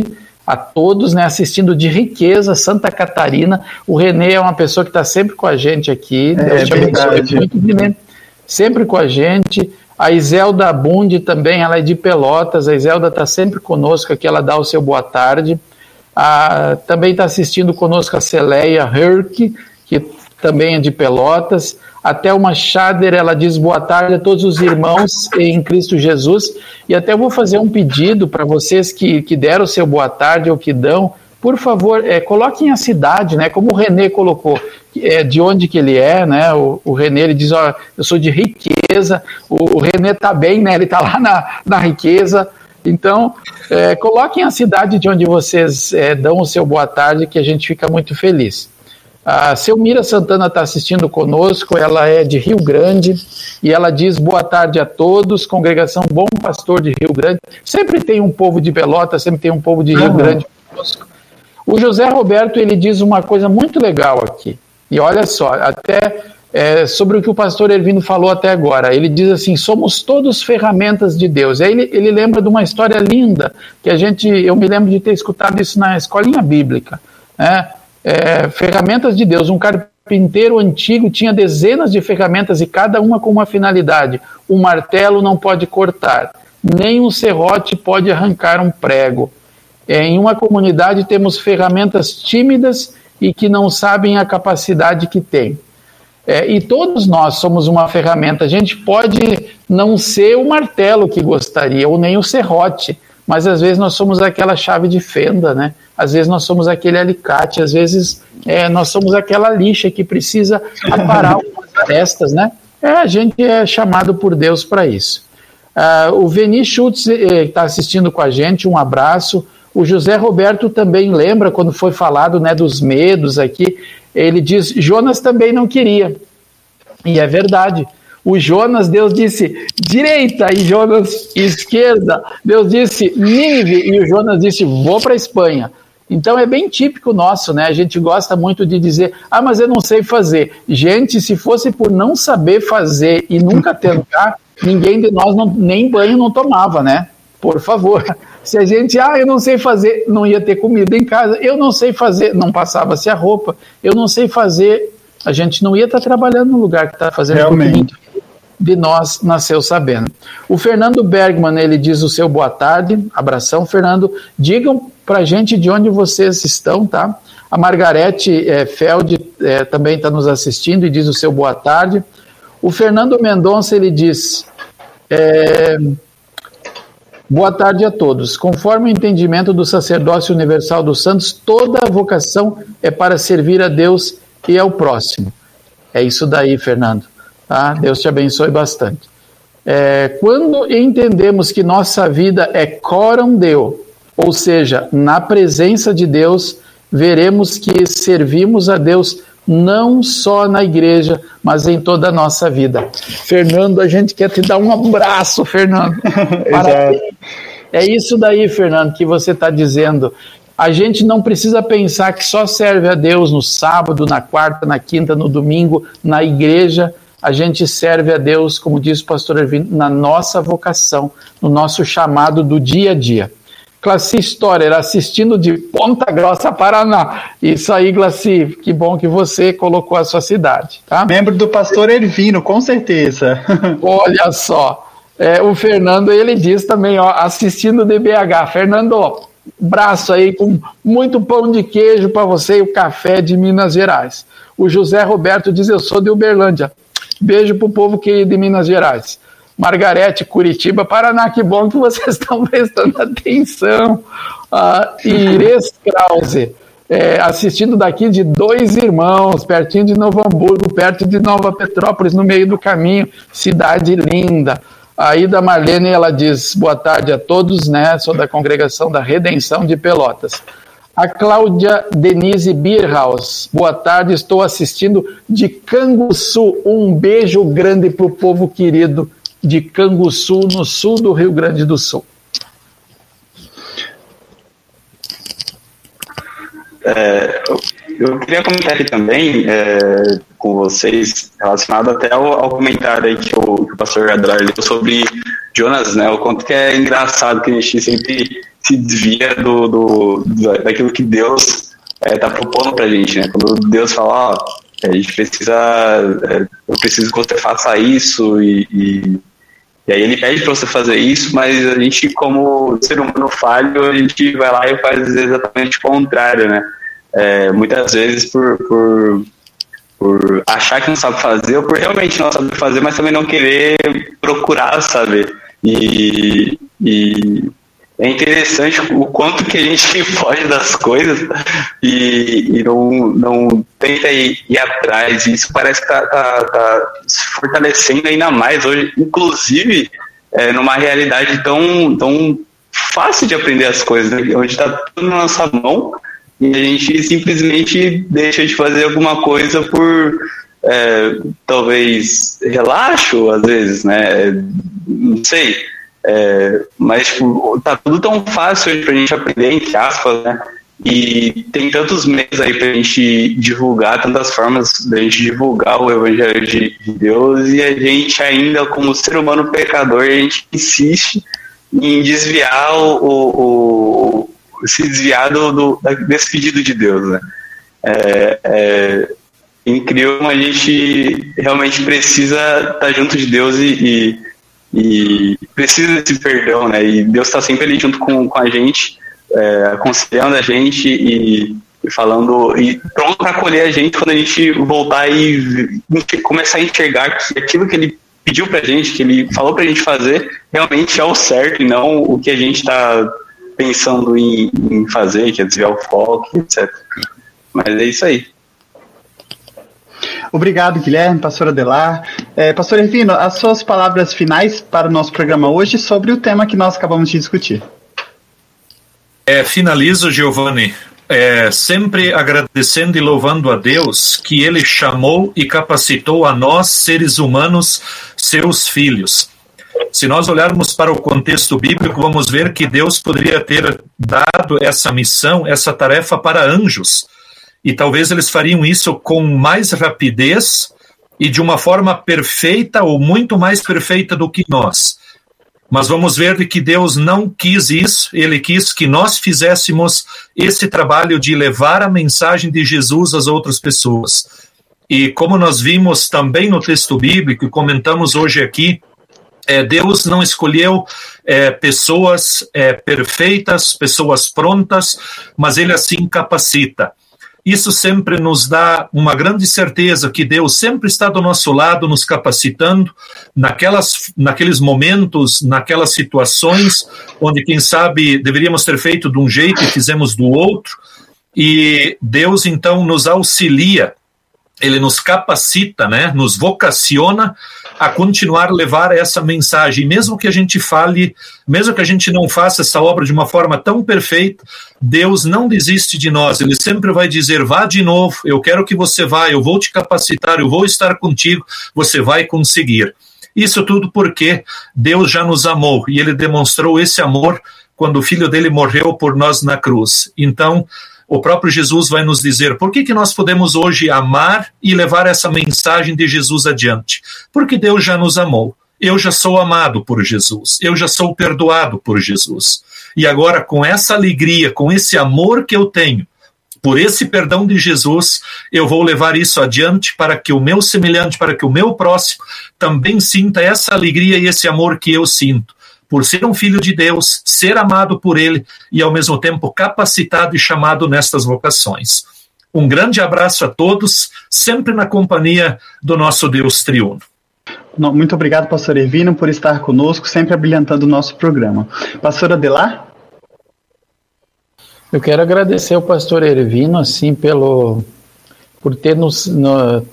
a todos, né, assistindo de riqueza Santa Catarina. O Renê é uma pessoa que está sempre com a gente aqui. É, Deus te muito sempre com a gente. A Iselda Bundi também, ela é de Pelotas. A Iselda está sempre conosco aqui, ela dá o seu boa tarde. Ah, também está assistindo conosco a Celeia Herk, que também é de Pelotas. Até uma Shader, ela diz boa tarde a todos os irmãos em Cristo Jesus. E até vou fazer um pedido para vocês que, que deram o seu boa tarde ou que dão. Por favor, é, coloquem a cidade, né? Como o Renê colocou, é, de onde que ele é, né? O, o Renê, ele diz, ó, eu sou de riqueza. O, o Renê tá bem, né? Ele tá lá na, na riqueza. Então, é, coloquem a cidade de onde vocês é, dão o seu boa tarde, que a gente fica muito feliz. A Selmira Santana está assistindo conosco, ela é de Rio Grande e ela diz boa tarde a todos, congregação Bom Pastor de Rio Grande. Sempre tem um povo de Pelota, sempre tem um povo de Rio uhum. Grande conosco. O José Roberto ele diz uma coisa muito legal aqui. E olha só, até é, sobre o que o pastor Ervino falou até agora. Ele diz assim: somos todos ferramentas de Deus. Aí ele, ele lembra de uma história linda que a gente, eu me lembro de ter escutado isso na escolinha bíblica. Né? É, ferramentas de Deus. Um carpinteiro antigo tinha dezenas de ferramentas e cada uma com uma finalidade. O martelo não pode cortar, nem um serrote pode arrancar um prego. É, em uma comunidade temos ferramentas tímidas e que não sabem a capacidade que têm. É, e todos nós somos uma ferramenta. A gente pode não ser o martelo que gostaria, ou nem o serrote, mas às vezes nós somos aquela chave de fenda, né? Às vezes nós somos aquele alicate, às vezes é, nós somos aquela lixa que precisa aparar algumas arestas, né? É, a gente é chamado por Deus para isso. Uh, o Veni Schultz está eh, assistindo com a gente, um abraço. O José Roberto também lembra quando foi falado né, dos medos aqui. Ele diz: Jonas também não queria. E é verdade. O Jonas, Deus disse direita, e Jonas esquerda. Deus disse Nínive, e o Jonas disse: vou para a Espanha. Então é bem típico nosso, né? A gente gosta muito de dizer, ah, mas eu não sei fazer. Gente, se fosse por não saber fazer e nunca tentar, ninguém de nós não, nem banho não tomava, né? Por favor. Se a gente, ah, eu não sei fazer, não ia ter comida em casa, eu não sei fazer, não passava-se a roupa, eu não sei fazer, a gente não ia estar trabalhando no lugar que está fazendo. Realmente de nós nasceu sabendo. O Fernando Bergman, ele diz o seu boa tarde, abração, Fernando. Digam para gente de onde vocês estão, tá? A Margarete é, Feld é, também está nos assistindo e diz o seu boa tarde. O Fernando Mendonça, ele diz... É, Boa tarde a todos. Conforme o entendimento do sacerdócio universal dos santos, toda a vocação é para servir a Deus e ao próximo. É isso daí, Fernando. Tá? Deus te abençoe bastante. É, quando entendemos que nossa vida é coram Deu, ou seja, na presença de Deus, veremos que servimos a Deus não só na igreja, mas em toda a nossa vida. Fernando, a gente quer te dar um abraço, Fernando. é isso daí, Fernando, que você está dizendo. A gente não precisa pensar que só serve a Deus no sábado, na quarta, na quinta, no domingo, na igreja a gente serve a Deus, como diz o pastor Ervin, na nossa vocação, no nosso chamado do dia a dia. Glaci Storer, assistindo de Ponta Grossa, Paraná. Isso aí, Glaci, que bom que você colocou a sua cidade. Tá? Membro do pastor Ervino, com certeza. Olha só. É, o Fernando, ele diz também, ó, assistindo de BH. Fernando, braço aí com muito pão de queijo para você e o café de Minas Gerais. O José Roberto diz, eu sou de Uberlândia. Beijo para o povo que de Minas Gerais. Margarete, Curitiba, Paraná, que bom que vocês estão prestando atenção. Uh, Ires Krause, é, assistindo daqui de dois irmãos, pertinho de Novo Hamburgo, perto de Nova Petrópolis, no meio do caminho, cidade linda. A Ida Marlene, ela diz, boa tarde a todos, né, sou da Congregação da Redenção de Pelotas. A Cláudia Denise Bierhaus. Boa tarde, estou assistindo de Canguçu. Um beijo grande para o povo querido de Canguçu, no sul do Rio Grande do Sul. É, eu queria comentar aqui também é, com vocês, relacionado até ao, ao comentário aí que o, que o pastor Adrar leu sobre Jonas, né? O quanto que é engraçado que a gente sempre se desvia do, do, daquilo que Deus está é, tá propondo para a gente, né? Quando Deus fala, ó, a gente precisa, é, eu preciso que você faça isso e, e, e aí ele pede para você fazer isso, mas a gente como ser humano falho, a gente vai lá e faz exatamente o contrário, né? É, muitas vezes por, por, por achar que não sabe fazer ou por realmente não saber fazer, mas também não querer procurar saber. E, e é interessante o quanto que a gente foge das coisas e, e não, não tenta ir, ir atrás. Isso parece que está tá, tá se fortalecendo ainda mais hoje, inclusive é, numa realidade tão, tão fácil de aprender as coisas, né? onde está tudo na nossa mão e a gente simplesmente deixa de fazer alguma coisa por é, talvez relaxo, às vezes, né? Não sei é, mas tipo, tá tudo tão fácil hoje pra gente aprender, entre aspas, né? E tem tantos meios aí pra gente divulgar, tantas formas da gente divulgar o Evangelho de, Deus, e a gente ainda, como ser humano pecador, a gente insiste em desviar o, o, se desviar do, do, desse pedido de Deus, né? É, é, incrível, a gente realmente precisa estar tá junto de Deus e, e e precisa desse perdão, né? E Deus está sempre ali junto com, com a gente, é, aconselhando a gente e, falando e pronto para acolher a gente quando a gente voltar e começar a enxergar que aquilo que Ele pediu para a gente, que Ele falou para a gente fazer, realmente é o certo e não o que a gente está pensando em, em fazer, que é desviar o foco, etc. Mas é isso aí. Obrigado, Guilherme, pastor Adelar. É, pastor Ervino, as suas palavras finais para o nosso programa hoje sobre o tema que nós acabamos de discutir. É, finalizo, Giovanni, é, sempre agradecendo e louvando a Deus que Ele chamou e capacitou a nós, seres humanos, seus filhos. Se nós olharmos para o contexto bíblico, vamos ver que Deus poderia ter dado essa missão, essa tarefa para anjos. E talvez eles fariam isso com mais rapidez e de uma forma perfeita ou muito mais perfeita do que nós. Mas vamos ver que Deus não quis isso, ele quis que nós fizéssemos esse trabalho de levar a mensagem de Jesus às outras pessoas. E como nós vimos também no texto bíblico e comentamos hoje aqui, é, Deus não escolheu é, pessoas é, perfeitas, pessoas prontas, mas Ele assim capacita. Isso sempre nos dá uma grande certeza que Deus sempre está do nosso lado, nos capacitando naquelas, naqueles momentos, naquelas situações onde, quem sabe, deveríamos ter feito de um jeito e fizemos do outro. E Deus então nos auxilia ele nos capacita, né, nos vocaciona a continuar levar essa mensagem, mesmo que a gente fale, mesmo que a gente não faça essa obra de uma forma tão perfeita, Deus não desiste de nós, ele sempre vai dizer: vá de novo, eu quero que você vá, eu vou te capacitar, eu vou estar contigo, você vai conseguir. Isso tudo porque Deus já nos amou e ele demonstrou esse amor quando o filho dele morreu por nós na cruz. Então, o próprio Jesus vai nos dizer por que, que nós podemos hoje amar e levar essa mensagem de Jesus adiante. Porque Deus já nos amou. Eu já sou amado por Jesus. Eu já sou perdoado por Jesus. E agora, com essa alegria, com esse amor que eu tenho, por esse perdão de Jesus, eu vou levar isso adiante para que o meu semelhante, para que o meu próximo também sinta essa alegria e esse amor que eu sinto por ser um filho de Deus, ser amado por Ele e, ao mesmo tempo, capacitado e chamado nestas vocações. Um grande abraço a todos, sempre na companhia do nosso Deus triuno. Muito obrigado, pastor Evino, por estar conosco, sempre abrilhantando o nosso programa. Pastor Adelar? Eu quero agradecer ao pastor Ervino, assim, pelo, por ter nos, no,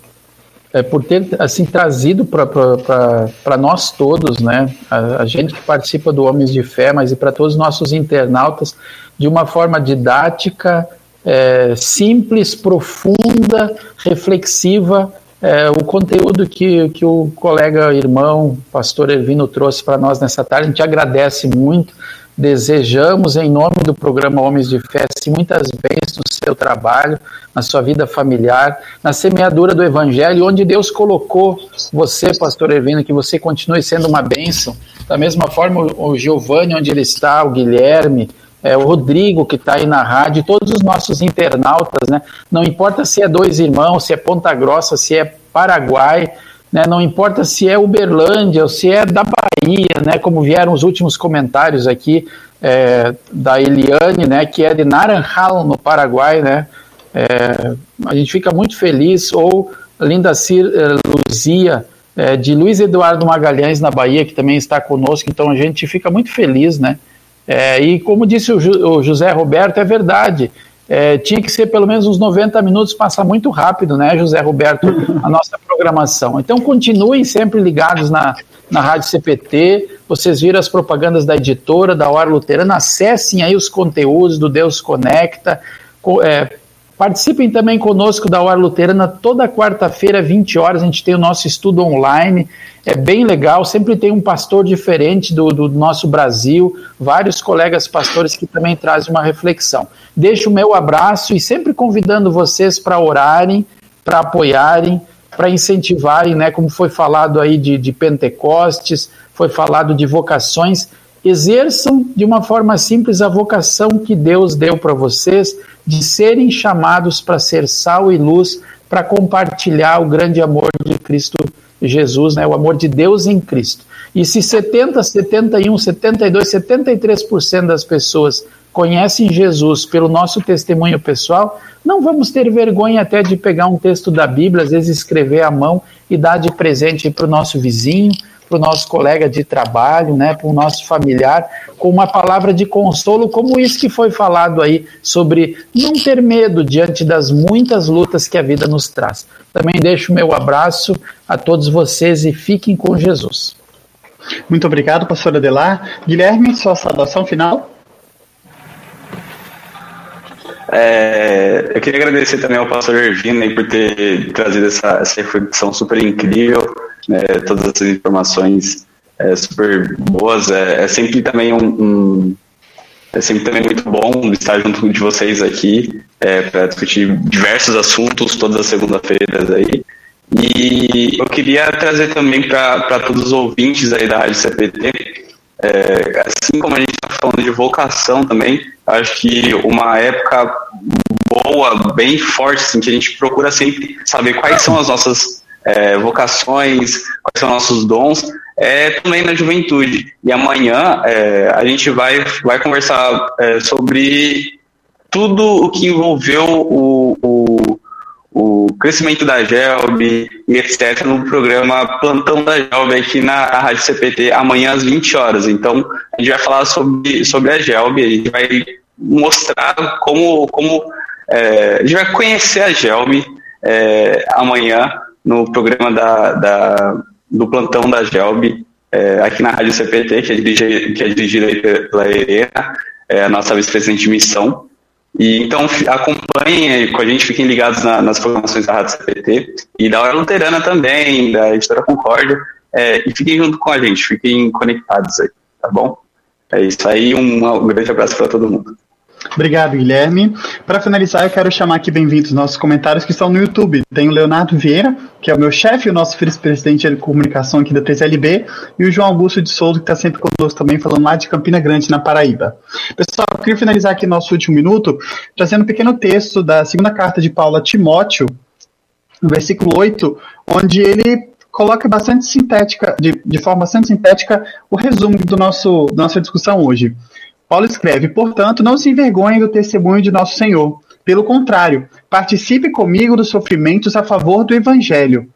é, por ter assim trazido para nós todos, né, a, a, gente que participa do Homens de Fé, mas e para todos os nossos internautas, de uma forma didática, é, simples, profunda, reflexiva, é, o conteúdo que, que o colega irmão, pastor Ervino, trouxe para nós nessa tarde. A gente agradece muito Desejamos, em nome do programa Homens de Fé, muitas bênçãos no seu trabalho, na sua vida familiar, na semeadura do Evangelho, onde Deus colocou você, pastor Ervino, que você continue sendo uma bênção. Da mesma forma, o Giovanni, onde ele está, o Guilherme, é, o Rodrigo, que está aí na rádio, todos os nossos internautas, né? Não importa se é dois irmãos, se é Ponta Grossa, se é Paraguai, né? Não importa se é Uberlândia ou se é da Bahia, né? Como vieram os últimos comentários aqui é, da Eliane, né? Que é de Naranjal, no Paraguai, né? É, a gente fica muito feliz. Ou Linda Cir, eh, Luzia, é, de Luiz Eduardo Magalhães, na Bahia, que também está conosco. Então a gente fica muito feliz, né? É, e como disse o, o José Roberto, é verdade é, tinha que ser pelo menos uns 90 minutos, passa muito rápido, né, José Roberto, a nossa programação. Então continuem sempre ligados na, na Rádio CPT, vocês viram as propagandas da editora, da Hora Luterana, acessem aí os conteúdos do Deus Conecta, é, Participem também conosco da Hora Luterana toda quarta-feira, 20 horas, a gente tem o nosso estudo online. É bem legal, sempre tem um pastor diferente do, do nosso Brasil, vários colegas pastores que também trazem uma reflexão. Deixo o meu abraço e sempre convidando vocês para orarem, para apoiarem, para incentivarem, né, como foi falado aí de, de Pentecostes, foi falado de vocações exerçam de uma forma simples a vocação que Deus deu para vocês de serem chamados para ser sal e luz, para compartilhar o grande amor de Cristo Jesus, né, o amor de Deus em Cristo. E se 70, 71, 72, 73% das pessoas conhecem Jesus pelo nosso testemunho pessoal, não vamos ter vergonha até de pegar um texto da Bíblia, às vezes escrever à mão e dar de presente para o nosso vizinho, para o nosso colega de trabalho, né, para o nosso familiar, com uma palavra de consolo, como isso que foi falado aí, sobre não ter medo diante das muitas lutas que a vida nos traz. Também deixo o meu abraço a todos vocês e fiquem com Jesus. Muito obrigado, pastor Adelar. Guilherme, sua saudação final. É, eu queria agradecer também ao pastor Ervino por ter trazido essa, essa reflexão super incrível, né, todas essas informações é, super boas. É, é, sempre também um, um, é sempre também muito bom estar junto de vocês aqui é, para discutir diversos assuntos todas as segunda-feiras aí. E eu queria trazer também para todos os ouvintes aí da Rádio CPT, é, assim como a gente está falando de vocação também, acho que uma época boa, bem forte, assim, que a gente procura sempre saber quais são as nossas é, vocações, quais são nossos dons, é também na juventude. E amanhã é, a gente vai, vai conversar é, sobre tudo o que envolveu o, o, o crescimento da GELB e etc. no programa Plantão da GELB aqui na Rádio CPT amanhã às 20 horas. Então a gente vai falar sobre, sobre a GELB, a gente vai mostrar como, como é, a gente vai conhecer a GELB é, amanhã no programa da, da, do plantão da GELB, é, aqui na Rádio CPT, que é dirigida, que é dirigida pela Helena, é, a nossa vice-presidente de missão. E, então acompanhem com a gente, fiquem ligados na, nas programações da Rádio CPT e da Hora Luterana também, da Editora Concórdia, é, e fiquem junto com a gente, fiquem conectados aí, tá bom? É isso aí, um, um grande abraço para todo mundo. Obrigado, Guilherme. Para finalizar, eu quero chamar aqui bem-vindos nossos comentários que estão no YouTube. Tem o Leonardo Vieira, que é o meu chefe, o nosso vice-presidente de comunicação aqui da 3LB, e o João Augusto de Souza, que está sempre conosco também, falando lá de Campina Grande, na Paraíba. Pessoal, eu queria finalizar aqui nosso último minuto, trazendo um pequeno texto da segunda carta de Paulo a Timóteo, no versículo 8, onde ele coloca bastante sintética, de, de forma bastante sintética, o resumo do nosso, da nossa discussão hoje. Paulo escreve: Portanto, não se envergonhe do testemunho de nosso Senhor. Pelo contrário, participe comigo dos sofrimentos a favor do Evangelho,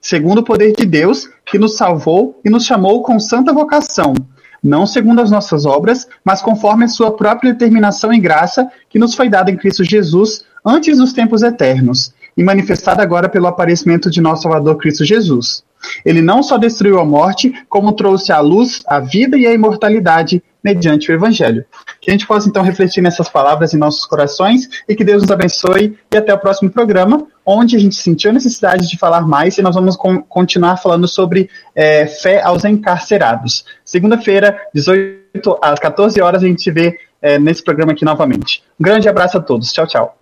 segundo o poder de Deus, que nos salvou e nos chamou com santa vocação, não segundo as nossas obras, mas conforme a sua própria determinação e graça, que nos foi dada em Cristo Jesus antes dos tempos eternos, e manifestada agora pelo aparecimento de nosso Salvador Cristo Jesus. Ele não só destruiu a morte, como trouxe à luz a vida e a imortalidade mediante o Evangelho. Que a gente possa então refletir nessas palavras em nossos corações e que Deus nos abençoe e até o próximo programa, onde a gente sentiu a necessidade de falar mais e nós vamos continuar falando sobre é, fé aos encarcerados. Segunda-feira, 18 às 14 horas, a gente se vê é, nesse programa aqui novamente. Um grande abraço a todos. Tchau, tchau.